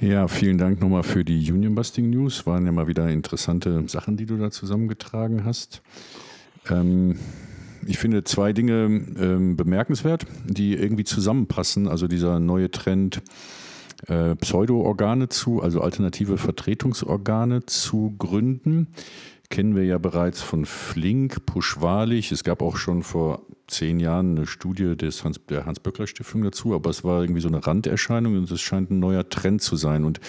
Ja, vielen Dank nochmal für die Union Busting News. Waren ja mal wieder interessante Sachen, die du da zusammengetragen hast. Ähm, ich finde zwei Dinge ähm, bemerkenswert, die irgendwie zusammenpassen. Also dieser neue Trend, äh, Pseudo-Organe zu, also alternative Vertretungsorgane zu gründen. Kennen wir ja bereits von Flink, Puschwalich. Es gab auch schon vor zehn Jahren eine Studie des Hans, der Hans-Böckler-Stiftung dazu, aber es war irgendwie so eine Randerscheinung und es scheint ein neuer Trend zu sein. Und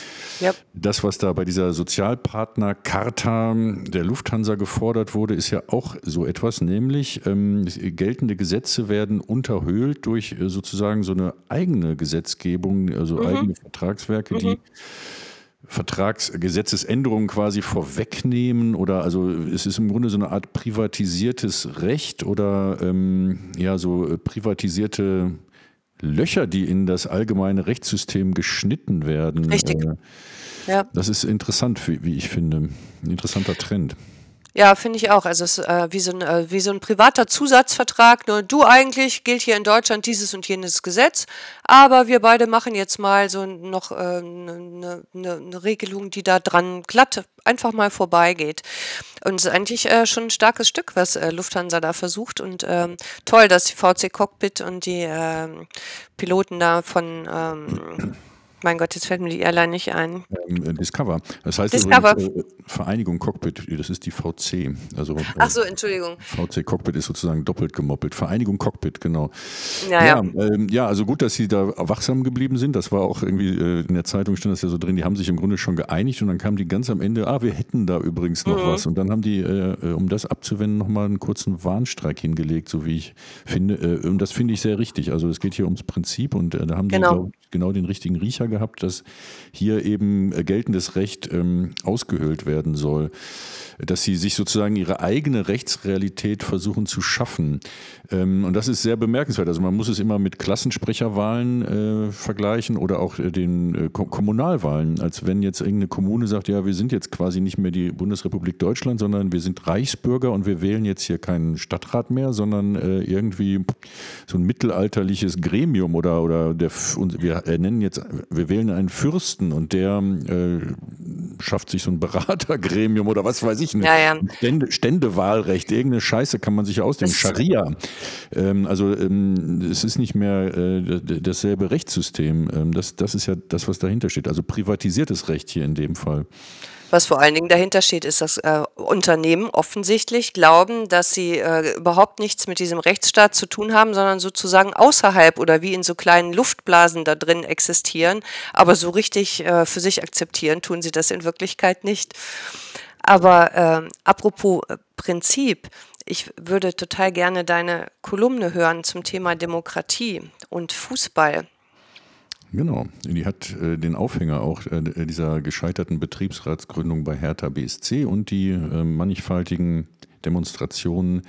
Yep. das, was da bei dieser Sozialpartner-Charta der Lufthansa gefordert wurde, ist ja auch so etwas, nämlich ähm, geltende Gesetze werden unterhöhlt durch äh, sozusagen so eine eigene Gesetzgebung, also eigene Vertragswerke, die Vertragsgesetzesänderungen quasi vorwegnehmen oder also es ist im Grunde so eine Art privatisiertes Recht oder ähm, ja so äh, privatisierte Löcher, die in das allgemeine Rechtssystem geschnitten werden. Richtig. Äh, Ja. das ist interessant, wie, wie ich finde. Ein interessanter Trend. Ja, finde ich auch. Also es ist äh, wie, so ein, äh, wie so ein privater Zusatzvertrag. Nur du eigentlich gilt hier in Deutschland dieses und jenes Gesetz, aber wir beide machen jetzt mal so noch eine äh, ne, ne Regelung, die da dran glatt einfach mal vorbeigeht. Und es ist eigentlich äh, schon ein starkes Stück, was äh, Lufthansa da versucht. Und ähm, toll, dass die VC Cockpit und die ähm, Piloten da von ähm, mein Gott, jetzt fällt mir die Airline nicht ein. Ähm, äh, Discover. Das heißt Discover. übrigens äh, Vereinigung Cockpit, das ist die VC. Also äh, Ach so, Entschuldigung. VC Cockpit ist sozusagen doppelt gemoppelt. Vereinigung Cockpit, genau. Ja, ja. ähm, ja, also gut, dass sie da wachsam geblieben sind. Das war auch irgendwie äh, in der Zeitung stand das ja so drin. Die haben sich im Grunde schon geeinigt und dann kam die ganz am Ende, ah, wir hätten da übrigens noch was. Und dann haben die, äh, äh, um das abzuwenden, nochmal einen kurzen Warnstreik hingelegt, so wie ich finde. Äh, und das finde ich sehr richtig. Also es geht hier ums Prinzip und äh, da haben die, Genau. glaub ich, genau den richtigen Riecher gehabt, dass hier eben äh, geltendes Recht ähm, ausgehöhlt werden soll. Dass sie sich sozusagen ihre eigene Rechtsrealität versuchen zu schaffen. Ähm, und das ist sehr bemerkenswert. Also man muss es immer mit Klassensprecherwahlen äh, vergleichen oder auch äh, den äh, Ko Kommunalwahlen. Als wenn jetzt irgendeine Kommune sagt, ja, wir sind jetzt quasi nicht mehr die Bundesrepublik Deutschland, sondern wir sind Reichsbürger und wir wählen jetzt hier keinen Stadtrat mehr, sondern äh, irgendwie so ein mittelalterliches Gremium oder, oder der, und wir äh, nennen jetzt, wir wählen einen Fürsten und der äh, schafft sich so ein Beratergremium oder was weiß ich, Ja, ja. Stände, Ständewahlrecht, irgendeine Scheiße kann man sich ausdenken, Scharia. Ähm, also ähm, es ist nicht mehr äh, dasselbe Rechtssystem. Ähm, das, das ist ja das, was dahinter steht. Also privatisiertes Recht hier in dem Fall. Was vor allen Dingen dahinter steht, ist, dass äh, Unternehmen offensichtlich glauben, dass sie äh, überhaupt nichts mit diesem Rechtsstaat zu tun haben, sondern sozusagen außerhalb oder wie in so kleinen Luftblasen da drin existieren. Aber so richtig äh, für sich akzeptieren tun sie das in Wirklichkeit nicht. Aber ähm, apropos äh, Prinzip, ich würde total gerne deine Kolumne hören zum Thema Demokratie und Fußball. Genau, die hat äh, den Aufhänger auch äh, dieser gescheiterten Betriebsratsgründung bei Hertha BSC und die äh, mannigfaltigen Demonstrationen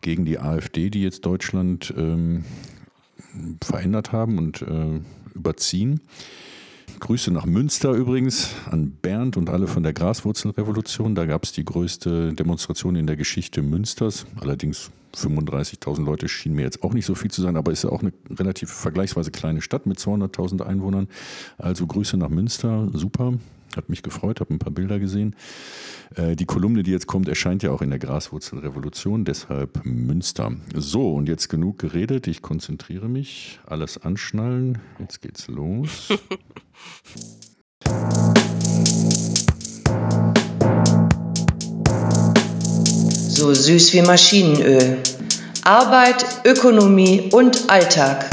gegen die AfD, die jetzt Deutschland ähm, verändert haben und äh, überziehen. Grüße nach Münster übrigens an Bernd und alle von der Graswurzelrevolution. Da gab es die größte Demonstration in der Geschichte Münsters. Allerdings 35.000 Leute schien mir jetzt auch nicht so viel zu sein, aber ist ja auch eine relativ vergleichsweise kleine Stadt mit 200.000 Einwohnern. Also Grüße nach Münster, super. Hat mich gefreut, habe ein paar Bilder gesehen. Äh, die Kolumne, die jetzt kommt, erscheint ja auch in der Graswurzelrevolution, deshalb Münster. So, und jetzt genug geredet. Ich konzentriere mich. Alles anschnallen. Jetzt geht's los. So süß wie Maschinenöl. Arbeit, Ökonomie und Alltag.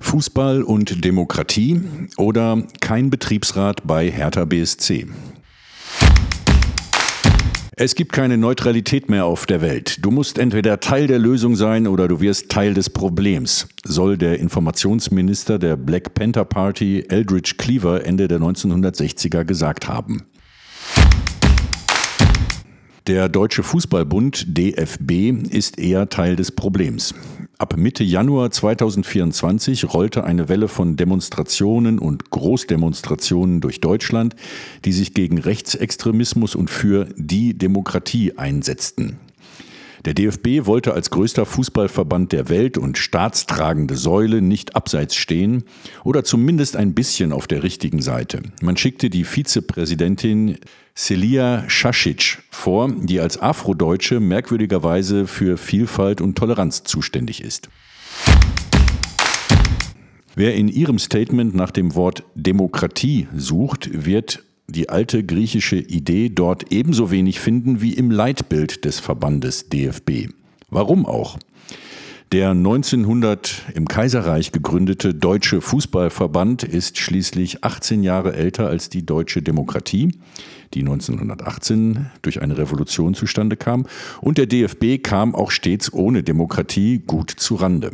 Fußball und Demokratie oder kein Betriebsrat bei Hertha BSC. Es gibt keine Neutralität mehr auf der Welt. Du musst entweder Teil der Lösung sein oder du wirst Teil des Problems, soll der Informationsminister der Black Panther Party Eldridge Cleaver Ende der 1960er gesagt haben. Der Deutsche Fußballbund DFB ist eher Teil des Problems. Ab Mitte Januar 2024 rollte eine Welle von Demonstrationen und Großdemonstrationen durch Deutschland, die sich gegen Rechtsextremismus und für die Demokratie einsetzten. Der DFB wollte als größter Fußballverband der Welt und staatstragende Säule nicht abseits stehen oder zumindest ein bisschen auf der richtigen Seite. Man schickte die Vizepräsidentin Celia Šašić vor, die als Afrodeutsche merkwürdigerweise für Vielfalt und Toleranz zuständig ist. Wer in ihrem Statement nach dem Wort Demokratie sucht, wird die alte griechische Idee dort ebenso wenig finden wie im Leitbild des Verbandes DFB. Warum auch? Der 1900 im Kaiserreich gegründete Deutsche Fußballverband ist schließlich 18 Jahre älter als die deutsche Demokratie, die 1918 durch eine Revolution zustande kam, und der DFB kam auch stets ohne Demokratie gut zu Rande.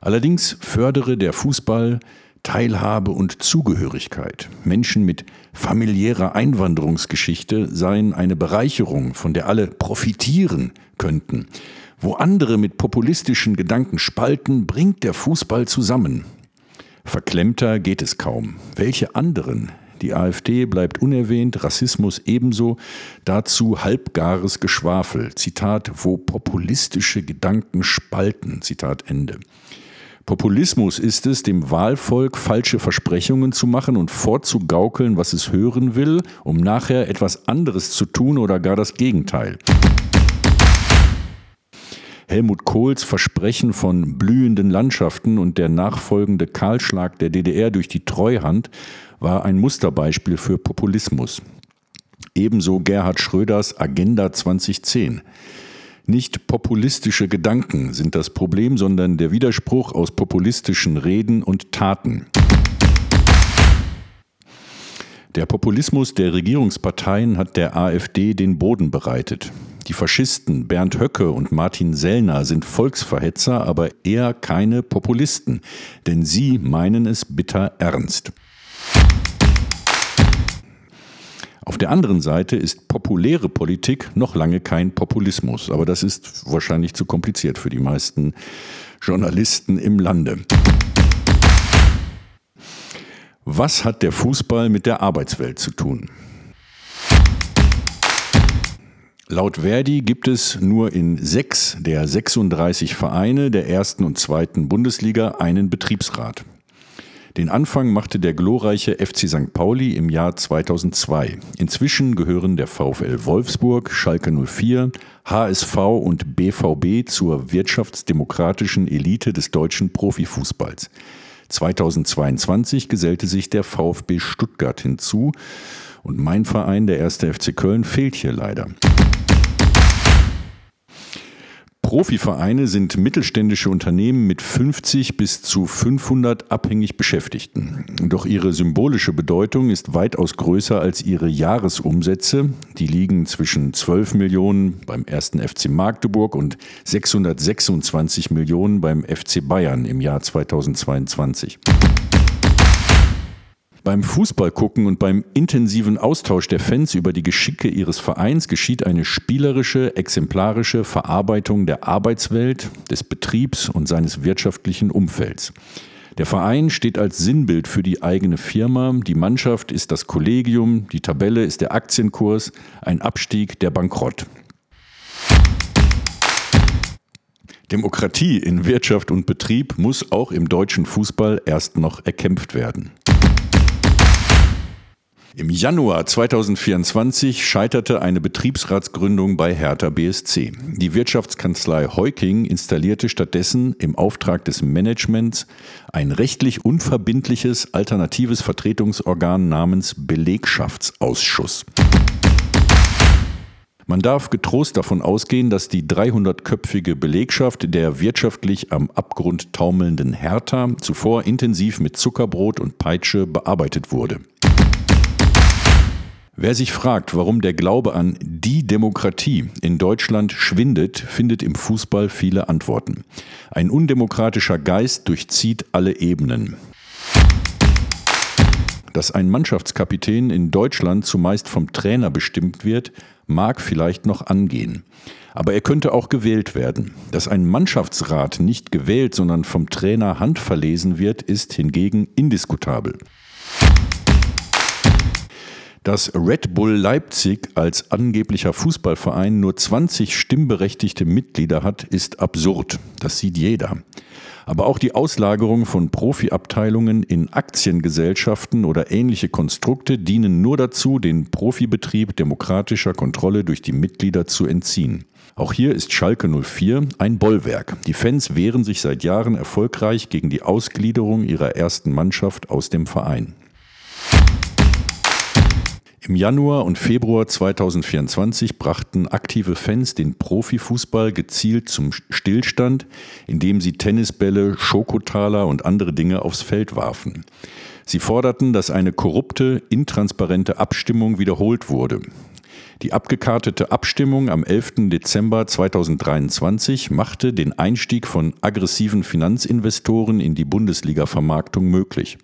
Allerdings fördere der Fußball Teilhabe und Zugehörigkeit. Menschen mit familiärer Einwanderungsgeschichte seien eine Bereicherung, von der alle profitieren könnten. Wo andere mit populistischen Gedanken spalten, bringt der Fußball zusammen. Verklemmter geht es kaum. Welche anderen? Die AfD bleibt unerwähnt, Rassismus ebenso, dazu halbgares Geschwafel. Zitat, wo populistische Gedanken spalten. Zitat Ende. Populismus ist es, dem Wahlvolk falsche Versprechungen zu machen und vorzugaukeln, was es hören will, um nachher etwas anderes zu tun oder gar das Gegenteil. Helmut Kohls Versprechen von blühenden Landschaften und der nachfolgende Kahlschlag der DDR durch die Treuhand war ein Musterbeispiel für Populismus. Ebenso Gerhard Schröders Agenda 2010. Nicht populistische Gedanken sind das Problem, sondern der Widerspruch aus populistischen Reden und Taten. Der Populismus der Regierungsparteien hat der AfD den Boden bereitet. Die Faschisten Bernd Höcke und Martin Sellner sind Volksverhetzer, aber eher keine Populisten, denn sie meinen es bitter ernst. Auf der anderen Seite ist populäre Politik noch lange kein Populismus, aber das ist wahrscheinlich zu kompliziert für die meisten Journalisten im Lande. Was hat der Fußball mit der Arbeitswelt zu tun? Laut Verdi gibt es nur in sechs der 36 Vereine der ersten und zweiten Bundesliga einen Betriebsrat. Den Anfang machte der glorreiche FC St. Pauli im Jahr 2002. Inzwischen gehören der VfL Wolfsburg, Schalke 04, HSV und BVB zur wirtschaftsdemokratischen Elite des deutschen Profifußballs. 2022 gesellte sich der VfB Stuttgart hinzu und mein Verein, der 1. FC Köln, fehlt hier leider. Profivereine sind mittelständische Unternehmen mit 50 bis zu 500 abhängig Beschäftigten. Doch ihre symbolische Bedeutung ist weitaus größer als ihre Jahresumsätze. Die liegen zwischen 12 Millionen beim 1. FC Magdeburg und 626 Millionen beim FC Bayern im Jahr 2022. Beim Fußballgucken und beim intensiven Austausch der Fans über die Geschicke ihres Vereins geschieht eine spielerische, exemplarische Verarbeitung der Arbeitswelt, des Betriebs und seines wirtschaftlichen Umfelds. Der Verein steht als Sinnbild für die eigene Firma, die Mannschaft ist das Kollegium, die Tabelle ist der Aktienkurs, ein Abstieg der Bankrott. Demokratie in Wirtschaft und Betrieb muss auch im deutschen Fußball erst noch erkämpft werden. Im Januar 2024 scheiterte eine Betriebsratsgründung bei Hertha BSC. Die Wirtschaftskanzlei Heuking installierte stattdessen im Auftrag des Managements ein rechtlich unverbindliches alternatives Vertretungsorgan namens Belegschaftsausschuss. Man darf getrost davon ausgehen, dass die 300-köpfige Belegschaft der wirtschaftlich am Abgrund taumelnden Hertha zuvor intensiv mit Zuckerbrot und Peitsche bearbeitet wurde. Wer sich fragt, warum der Glaube an die Demokratie in Deutschland schwindet, findet im Fußball viele Antworten. Ein undemokratischer Geist durchzieht alle Ebenen. Dass ein Mannschaftskapitän in Deutschland zumeist vom Trainer bestimmt wird, mag vielleicht noch angehen. Aber er könnte auch gewählt werden. Dass ein Mannschaftsrat nicht gewählt, sondern vom Trainer handverlesen wird, ist hingegen indiskutabel. Dass Red Bull Leipzig als angeblicher Fußballverein nur 20 stimmberechtigte Mitglieder hat, ist absurd. Das sieht jeder. Aber auch die Auslagerung von Profiabteilungen in Aktiengesellschaften oder ähnliche Konstrukte dienen nur dazu, den Profibetrieb demokratischer Kontrolle durch die Mitglieder zu entziehen. Auch hier ist Schalke 04 ein Bollwerk. Die Fans wehren sich seit Jahren erfolgreich gegen die Ausgliederung ihrer ersten Mannschaft aus dem Verein. Im Januar und Februar 2024 brachten aktive Fans den Profifußball gezielt zum Stillstand, indem sie Tennisbälle, Schokotaler und andere Dinge aufs Feld warfen. Sie forderten, dass eine korrupte, intransparente Abstimmung wiederholt wurde. Die abgekartete Abstimmung am 11. Dezember 2023 machte den Einstieg von aggressiven Finanzinvestoren in die Bundesliga-Vermarktung möglich.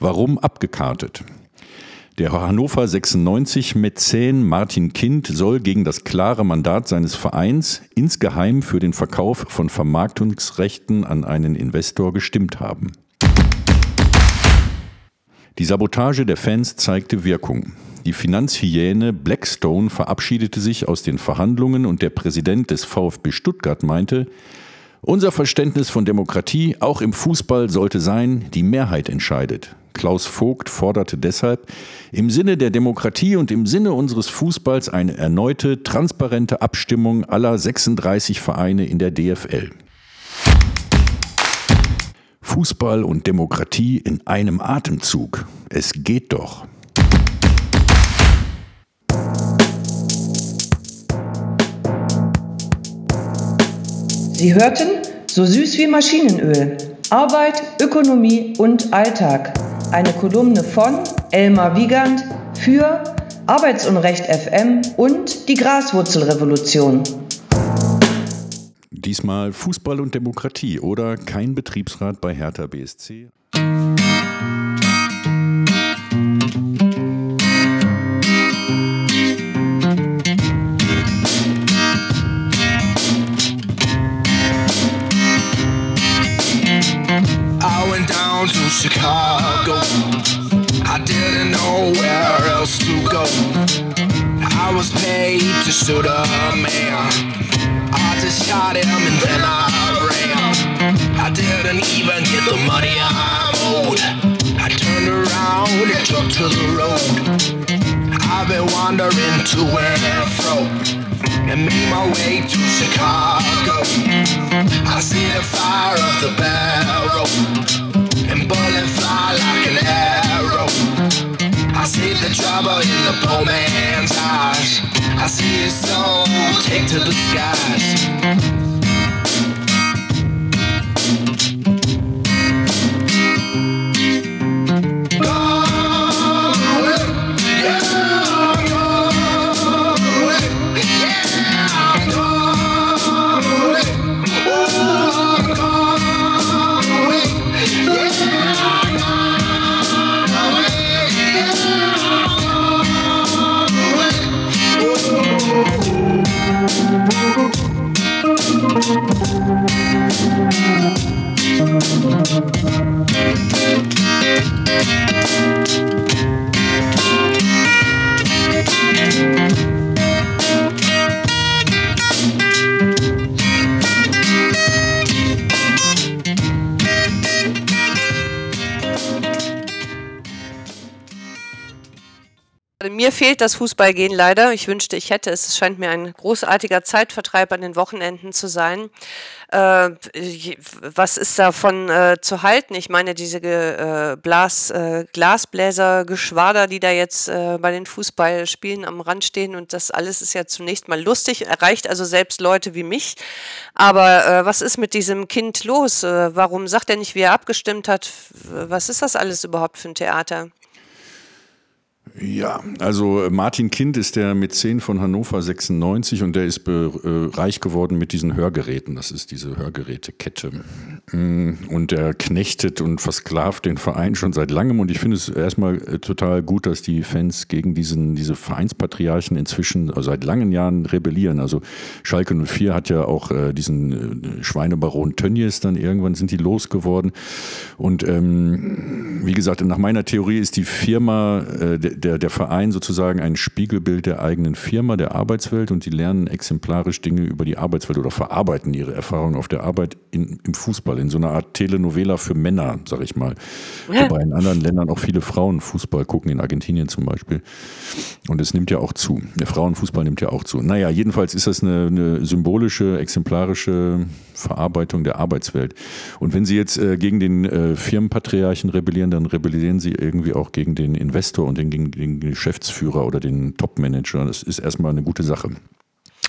Warum abgekartet? Der Hannover 96 Mäzen Martin Kind soll gegen das klare Mandat seines Vereins insgeheim für den Verkauf von Vermarktungsrechten an einen Investor gestimmt haben. Die Sabotage der Fans zeigte Wirkung. Die Finanzhyäne Blackstone verabschiedete sich aus den Verhandlungen und der Präsident des VfB Stuttgart meinte, unser Verständnis von Demokratie, auch im Fußball, sollte sein, die Mehrheit entscheidet. Klaus Vogt forderte deshalb, im Sinne der Demokratie und im Sinne unseres Fußballs eine erneute, transparente Abstimmung aller 36 Vereine in der DFL. Fußball und Demokratie in einem Atemzug. Es geht doch. Sie hörten So süß wie Maschinenöl. Arbeit, Ökonomie und Alltag. Eine Kolumne von Elmar Wiegand für Arbeitsunrecht FM und die Graswurzelrevolution. Diesmal Fußball und Demokratie oder kein Betriebsrat bei Hertha BSC. Chicago. I didn't know where else to go. I was paid to shoot a man. I just shot him and then I ran. I didn't even get the money I owed. I turned around and took to the road. I've been wandering to and fro and made my way to Chicago. I see the fire of the barrel and bullets fly like an arrow. I see the trouble in the poor man's eyes. I see his soul take to the skies. Fehlt das Fußballgehen leider. Ich wünschte, ich hätte es. Es scheint mir ein großartiger Zeitvertreib an den Wochenenden zu sein. Äh, was ist davon äh, zu halten? Ich meine, diese äh, Blas, äh, Glasbläser-Geschwader, die da jetzt äh, bei den Fußballspielen am Rand stehen und das alles ist ja zunächst mal lustig, erreicht also selbst Leute wie mich. Aber äh, was ist mit diesem Kind los? Äh, warum sagt er nicht, wie er abgestimmt hat? Was ist das alles überhaupt für ein Theater? Ja, also Martin Kind ist der Mäzen von Hannover 96 und der ist be, äh, reich geworden mit diesen Hörgeräten. Das ist diese Hörgerätekette. Mm, Und der knechtet und versklavt den Verein schon seit langem. Und ich finde es erstmal äh, total gut, dass die Fans gegen diesen, diese Vereinspatriarchen inzwischen äh, seit langen Jahren rebellieren. Also Schalke 04 hat ja auch äh, diesen äh, Schweinebaron Tönnies dann irgendwann sind die losgeworden. Und ähm, wie gesagt, nach meiner Theorie ist die Firma, äh, der, der, der Verein sozusagen ein Spiegelbild der eigenen Firma, der Arbeitswelt und die lernen exemplarisch Dinge über die Arbeitswelt oder verarbeiten ihre Erfahrungen auf der Arbeit in, im Fußball, in so einer Art Telenovela für Männer, sag ich mal. Wobei in anderen Ländern auch viele Frauen Fußball gucken, in Argentinien zum Beispiel. Und es nimmt ja auch zu. Der Frauenfußball nimmt ja auch zu. Naja, jedenfalls ist das eine, eine symbolische, exemplarische Verarbeitung der Arbeitswelt. Und wenn Sie jetzt äh, gegen den äh, Firmenpatriarchen rebellieren, dann rebellieren Sie irgendwie auch gegen den Investor und den, gegen den Geschäftsführer oder den Topmanager. Das ist erstmal eine gute Sache.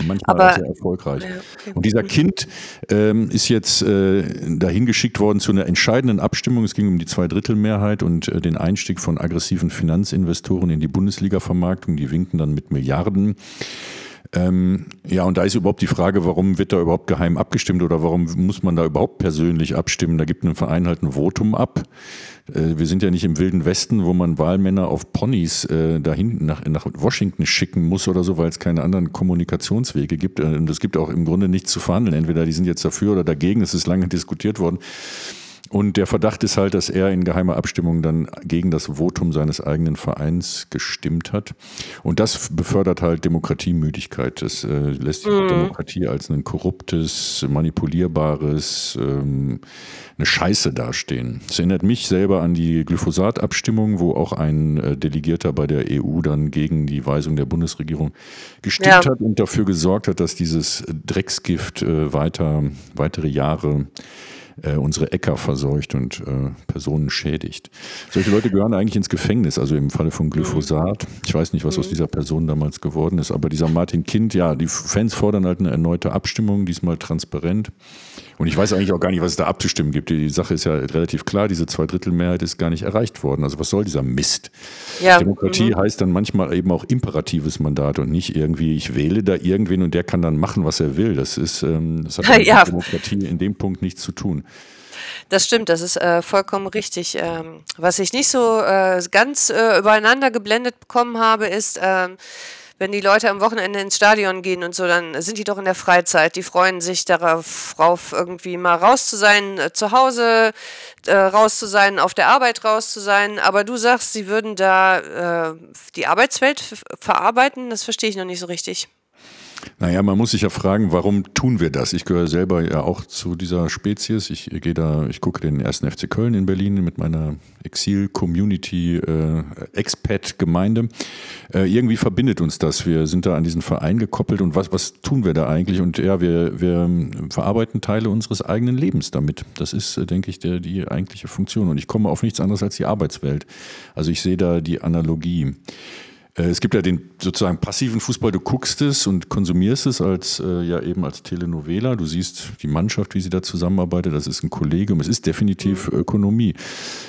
manchmal Aber- sehr erfolgreich. Okay. Und dieser Kind ähm, ist jetzt äh, dahin geschickt worden zu einer entscheidenden Abstimmung. Es ging um die Zweidrittelmehrheit und äh, den Einstieg von aggressiven Finanzinvestoren in die Bundesliga-Vermarktung. Die winken dann mit Milliarden. Ähm, ja, und da ist überhaupt die Frage, warum wird da überhaupt geheim abgestimmt oder warum muss man da überhaupt persönlich abstimmen? Da gibt ein Verein halt ein Votum ab. Äh, wir sind ja nicht im Wilden Westen, wo man Wahlmänner auf Ponys äh, dahin nach, nach Washington schicken muss oder so, weil es keine anderen Kommunikationswege gibt. Äh, Und es gibt auch im Grunde nichts zu verhandeln. Entweder die sind jetzt dafür oder dagegen. Es ist lange diskutiert worden. Und der Verdacht ist halt, dass er in geheimer Abstimmung dann gegen das Votum seines eigenen Vereins gestimmt hat. Und das befördert halt Demokratiemüdigkeit. Das äh, lässt die Demokratie als ein korruptes, manipulierbares, ähm, eine Scheiße dastehen. Das erinnert mich selber an die Glyphosat-Abstimmung, wo auch ein äh, Delegierter bei der EU dann gegen die Weisung der Bundesregierung gestimmt Ja. hat und dafür gesorgt hat, dass dieses Drecksgift äh, weiter, weitere Jahre äh, unsere Äcker verseucht und äh, Personen schädigt. Solche Leute gehören eigentlich ins Gefängnis, also im Falle von Glyphosat. Ich weiß nicht, was aus dieser Person damals geworden ist, aber dieser Martin Kind, ja, die Fans fordern halt eine erneute Abstimmung, diesmal transparent. Und ich weiß eigentlich auch gar nicht, was es da abzustimmen gibt. Die Sache ist ja relativ klar, diese Zweidrittelmehrheit ist gar nicht erreicht worden. Also was soll dieser Mist? Ja, Demokratie heißt dann manchmal eben auch imperatives Mandat und nicht irgendwie, ich wähle da irgendwen und der kann dann machen, was er will. Das ist, ähm, das hat mit Ja. Demokratie in dem Punkt nichts zu tun. Das stimmt, das ist äh, vollkommen richtig. Ähm, was ich nicht so äh, ganz äh, übereinander geblendet bekommen habe, ist, ähm, wenn die Leute am Wochenende ins Stadion gehen und so, dann sind die doch in der Freizeit. Die freuen sich darauf, irgendwie mal raus zu sein, äh, zu Hause äh, raus zu sein, auf der Arbeit raus zu sein. Aber du sagst, sie würden da äh, die Arbeitswelt verarbeiten. Das verstehe ich noch nicht so richtig. Naja, man muss sich ja fragen, warum tun wir das? Ich gehöre selber ja auch zu dieser Spezies. Ich gehe da, ich gucke den ersten FC Köln in Berlin mit meiner Exil-Community, äh. Äh, irgendwie verbindet uns das. Wir sind da an diesen Verein gekoppelt und was, was tun wir da eigentlich? Und ja, wir, wir verarbeiten Teile unseres eigenen Lebens damit. Das ist, äh, denke ich, der, die eigentliche Funktion. Und ich komme auf nichts anderes als die Arbeitswelt. Also ich sehe da die Analogie. Äh, Es gibt ja den sozusagen passiven Fußball, du guckst es und konsumierst es als äh, ja eben als Telenovela. Du siehst die Mannschaft, wie sie da zusammenarbeitet, das ist ein Kollegium, es ist definitiv Ökonomie.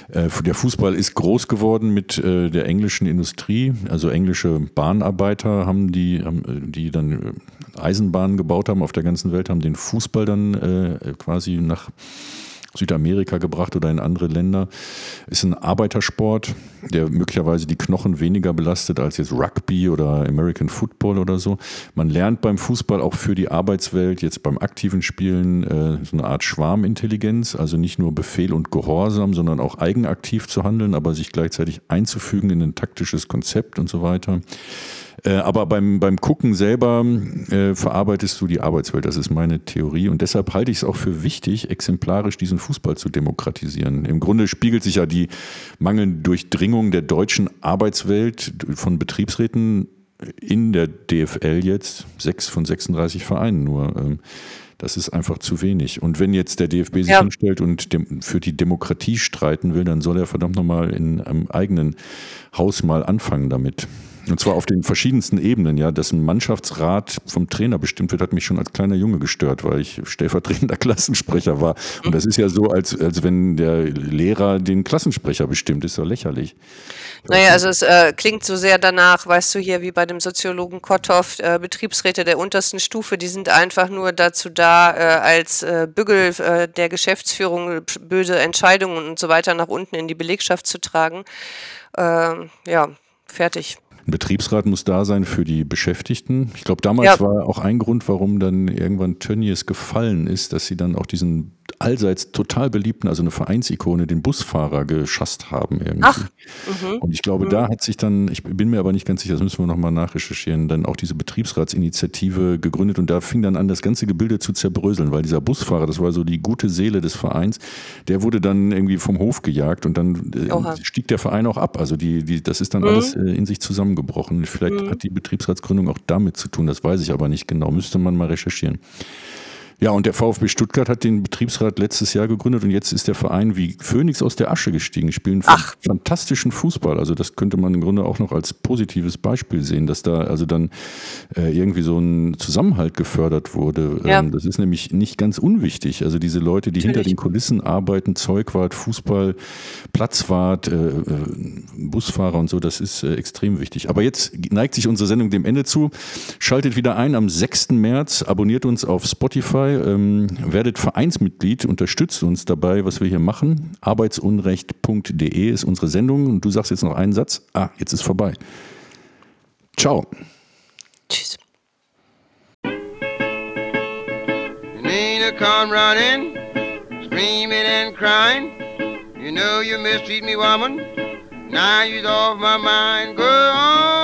Äh, der Fußball ist groß geworden mit äh, der englischen Industrie, also englische Bahnarbeiter haben die, haben, äh, die dann äh, Eisenbahnen gebaut haben auf der ganzen Welt, haben den Fußball dann quasi nach Südamerika gebracht oder in andere Länder. Ist ein Arbeitersport, der möglicherweise die Knochen weniger belastet als jetzt Rugby oder American Football oder so. Man lernt beim Fußball auch für die Arbeitswelt jetzt beim aktiven Spielen äh, so eine Art Schwarmintelligenz, also nicht nur Befehl und Gehorsam, sondern auch eigenaktiv zu handeln, aber sich gleichzeitig einzufügen in ein taktisches Konzept und so weiter. Äh, aber beim, beim Gucken selber äh, verarbeitest du die Arbeitswelt. Das ist meine Theorie. Und deshalb halte ich es auch für wichtig, exemplarisch diesen Fußball zu demokratisieren. Im Grunde spiegelt sich ja die mangelnde Durchdringung der deutschen Arbeitswelt von Betriebsräten in der DFL jetzt, sechs von 36 Vereinen nur. Ähm, das ist einfach zu wenig. Und wenn jetzt der DFB sich Ja. hinstellt und dem, für die Demokratie streiten will, dann soll er verdammt nochmal in einem eigenen Haus mal anfangen damit. Und zwar auf den verschiedensten Ebenen, ja. Dass ein Mannschaftsrat vom Trainer bestimmt wird, hat mich schon als kleiner Junge gestört, weil ich stellvertretender Klassensprecher war. Und das ist ja so, als, als wenn der Lehrer den Klassensprecher bestimmt, ist ja lächerlich. Naja, also es äh, klingt so sehr danach, weißt du, hier wie bei dem Soziologen Kotthoff, äh, Betriebsräte der untersten Stufe, die sind einfach nur dazu da, äh, als äh, Bügel äh, der Geschäftsführung böse Entscheidungen und so weiter nach unten in die Belegschaft zu tragen. Ähm, ja, fertig. Ein Betriebsrat muss da sein für die Beschäftigten. Ich glaube, damals Ja. war auch ein Grund, warum dann irgendwann Tönnies gefallen ist, dass sie dann auch diesen allseits total beliebten, also eine Vereinsikone, den Busfahrer geschasst haben irgendwie. Ach, Und ich glaube, da hat sich dann, ich bin mir aber nicht ganz sicher, das müssen wir nochmal nachrecherchieren, dann auch diese Betriebsratsinitiative gegründet und da fing dann an, das ganze Gebilde zu zerbröseln, weil dieser Busfahrer, das war so die gute Seele des Vereins, der wurde dann irgendwie vom Hof gejagt und dann äh, stieg der Verein auch ab. Also die, die, das ist dann alles äh, in sich zusammengebrochen. Vielleicht hat die Betriebsratsgründung auch damit zu tun, das weiß ich aber nicht genau, müsste man mal recherchieren. Ja, und der VfB Stuttgart hat den Betriebsrat letztes Jahr gegründet und jetzt ist der Verein wie Phönix aus der Asche gestiegen, spielen Ach. fantastischen Fußball. Also das könnte man im Grunde auch noch als positives Beispiel sehen, dass da also dann äh, irgendwie so ein Zusammenhalt gefördert wurde. Ja. Ähm, das ist nämlich nicht ganz unwichtig. Also diese Leute, die hinter Natürlich. den Kulissen arbeiten, Zeugwart, Fußball, Platzwart, äh, äh, Busfahrer und so, das ist äh, extrem wichtig. Aber jetzt neigt sich unsere Sendung dem Ende zu. Schaltet wieder ein am 6. März, abonniert uns auf Spotify, ähm, werdet Vereinsmitglied, unterstützt uns dabei, was wir hier machen. Arbeitsunrecht.de ist unsere Sendung und du sagst jetzt noch einen Satz. Ah, jetzt ist vorbei. Ciao. Tschüss. Nina come running, screaming and crying. You know you mistreat me, woman. Now you're off my mind. Go on.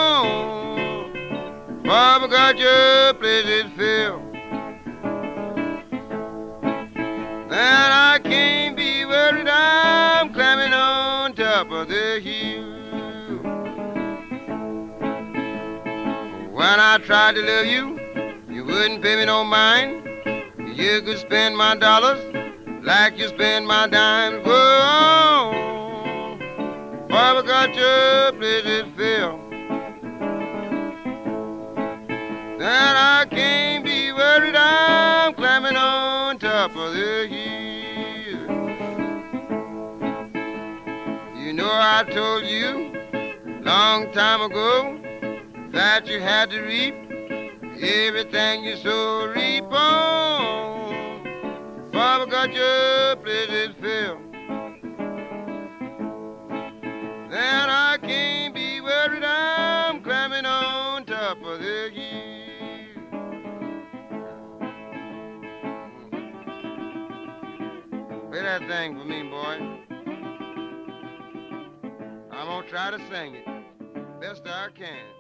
Papa got your places filled. And I can't be worried. I'm climbing on top of the hill. When I tried to love you, you wouldn't pay me no mind. You could spend my dollars like you spend my dimes. On. Papa got your places filled. And I can't be worried. I'm climbing on top of the hill. I told you long time ago that you had to reap everything you sow. Reap on. Papa got your places filled. Then I can't be worried. I'm climbing on top of the hill. Play that thing for me, boy. I'm gonna try to sing it best I can.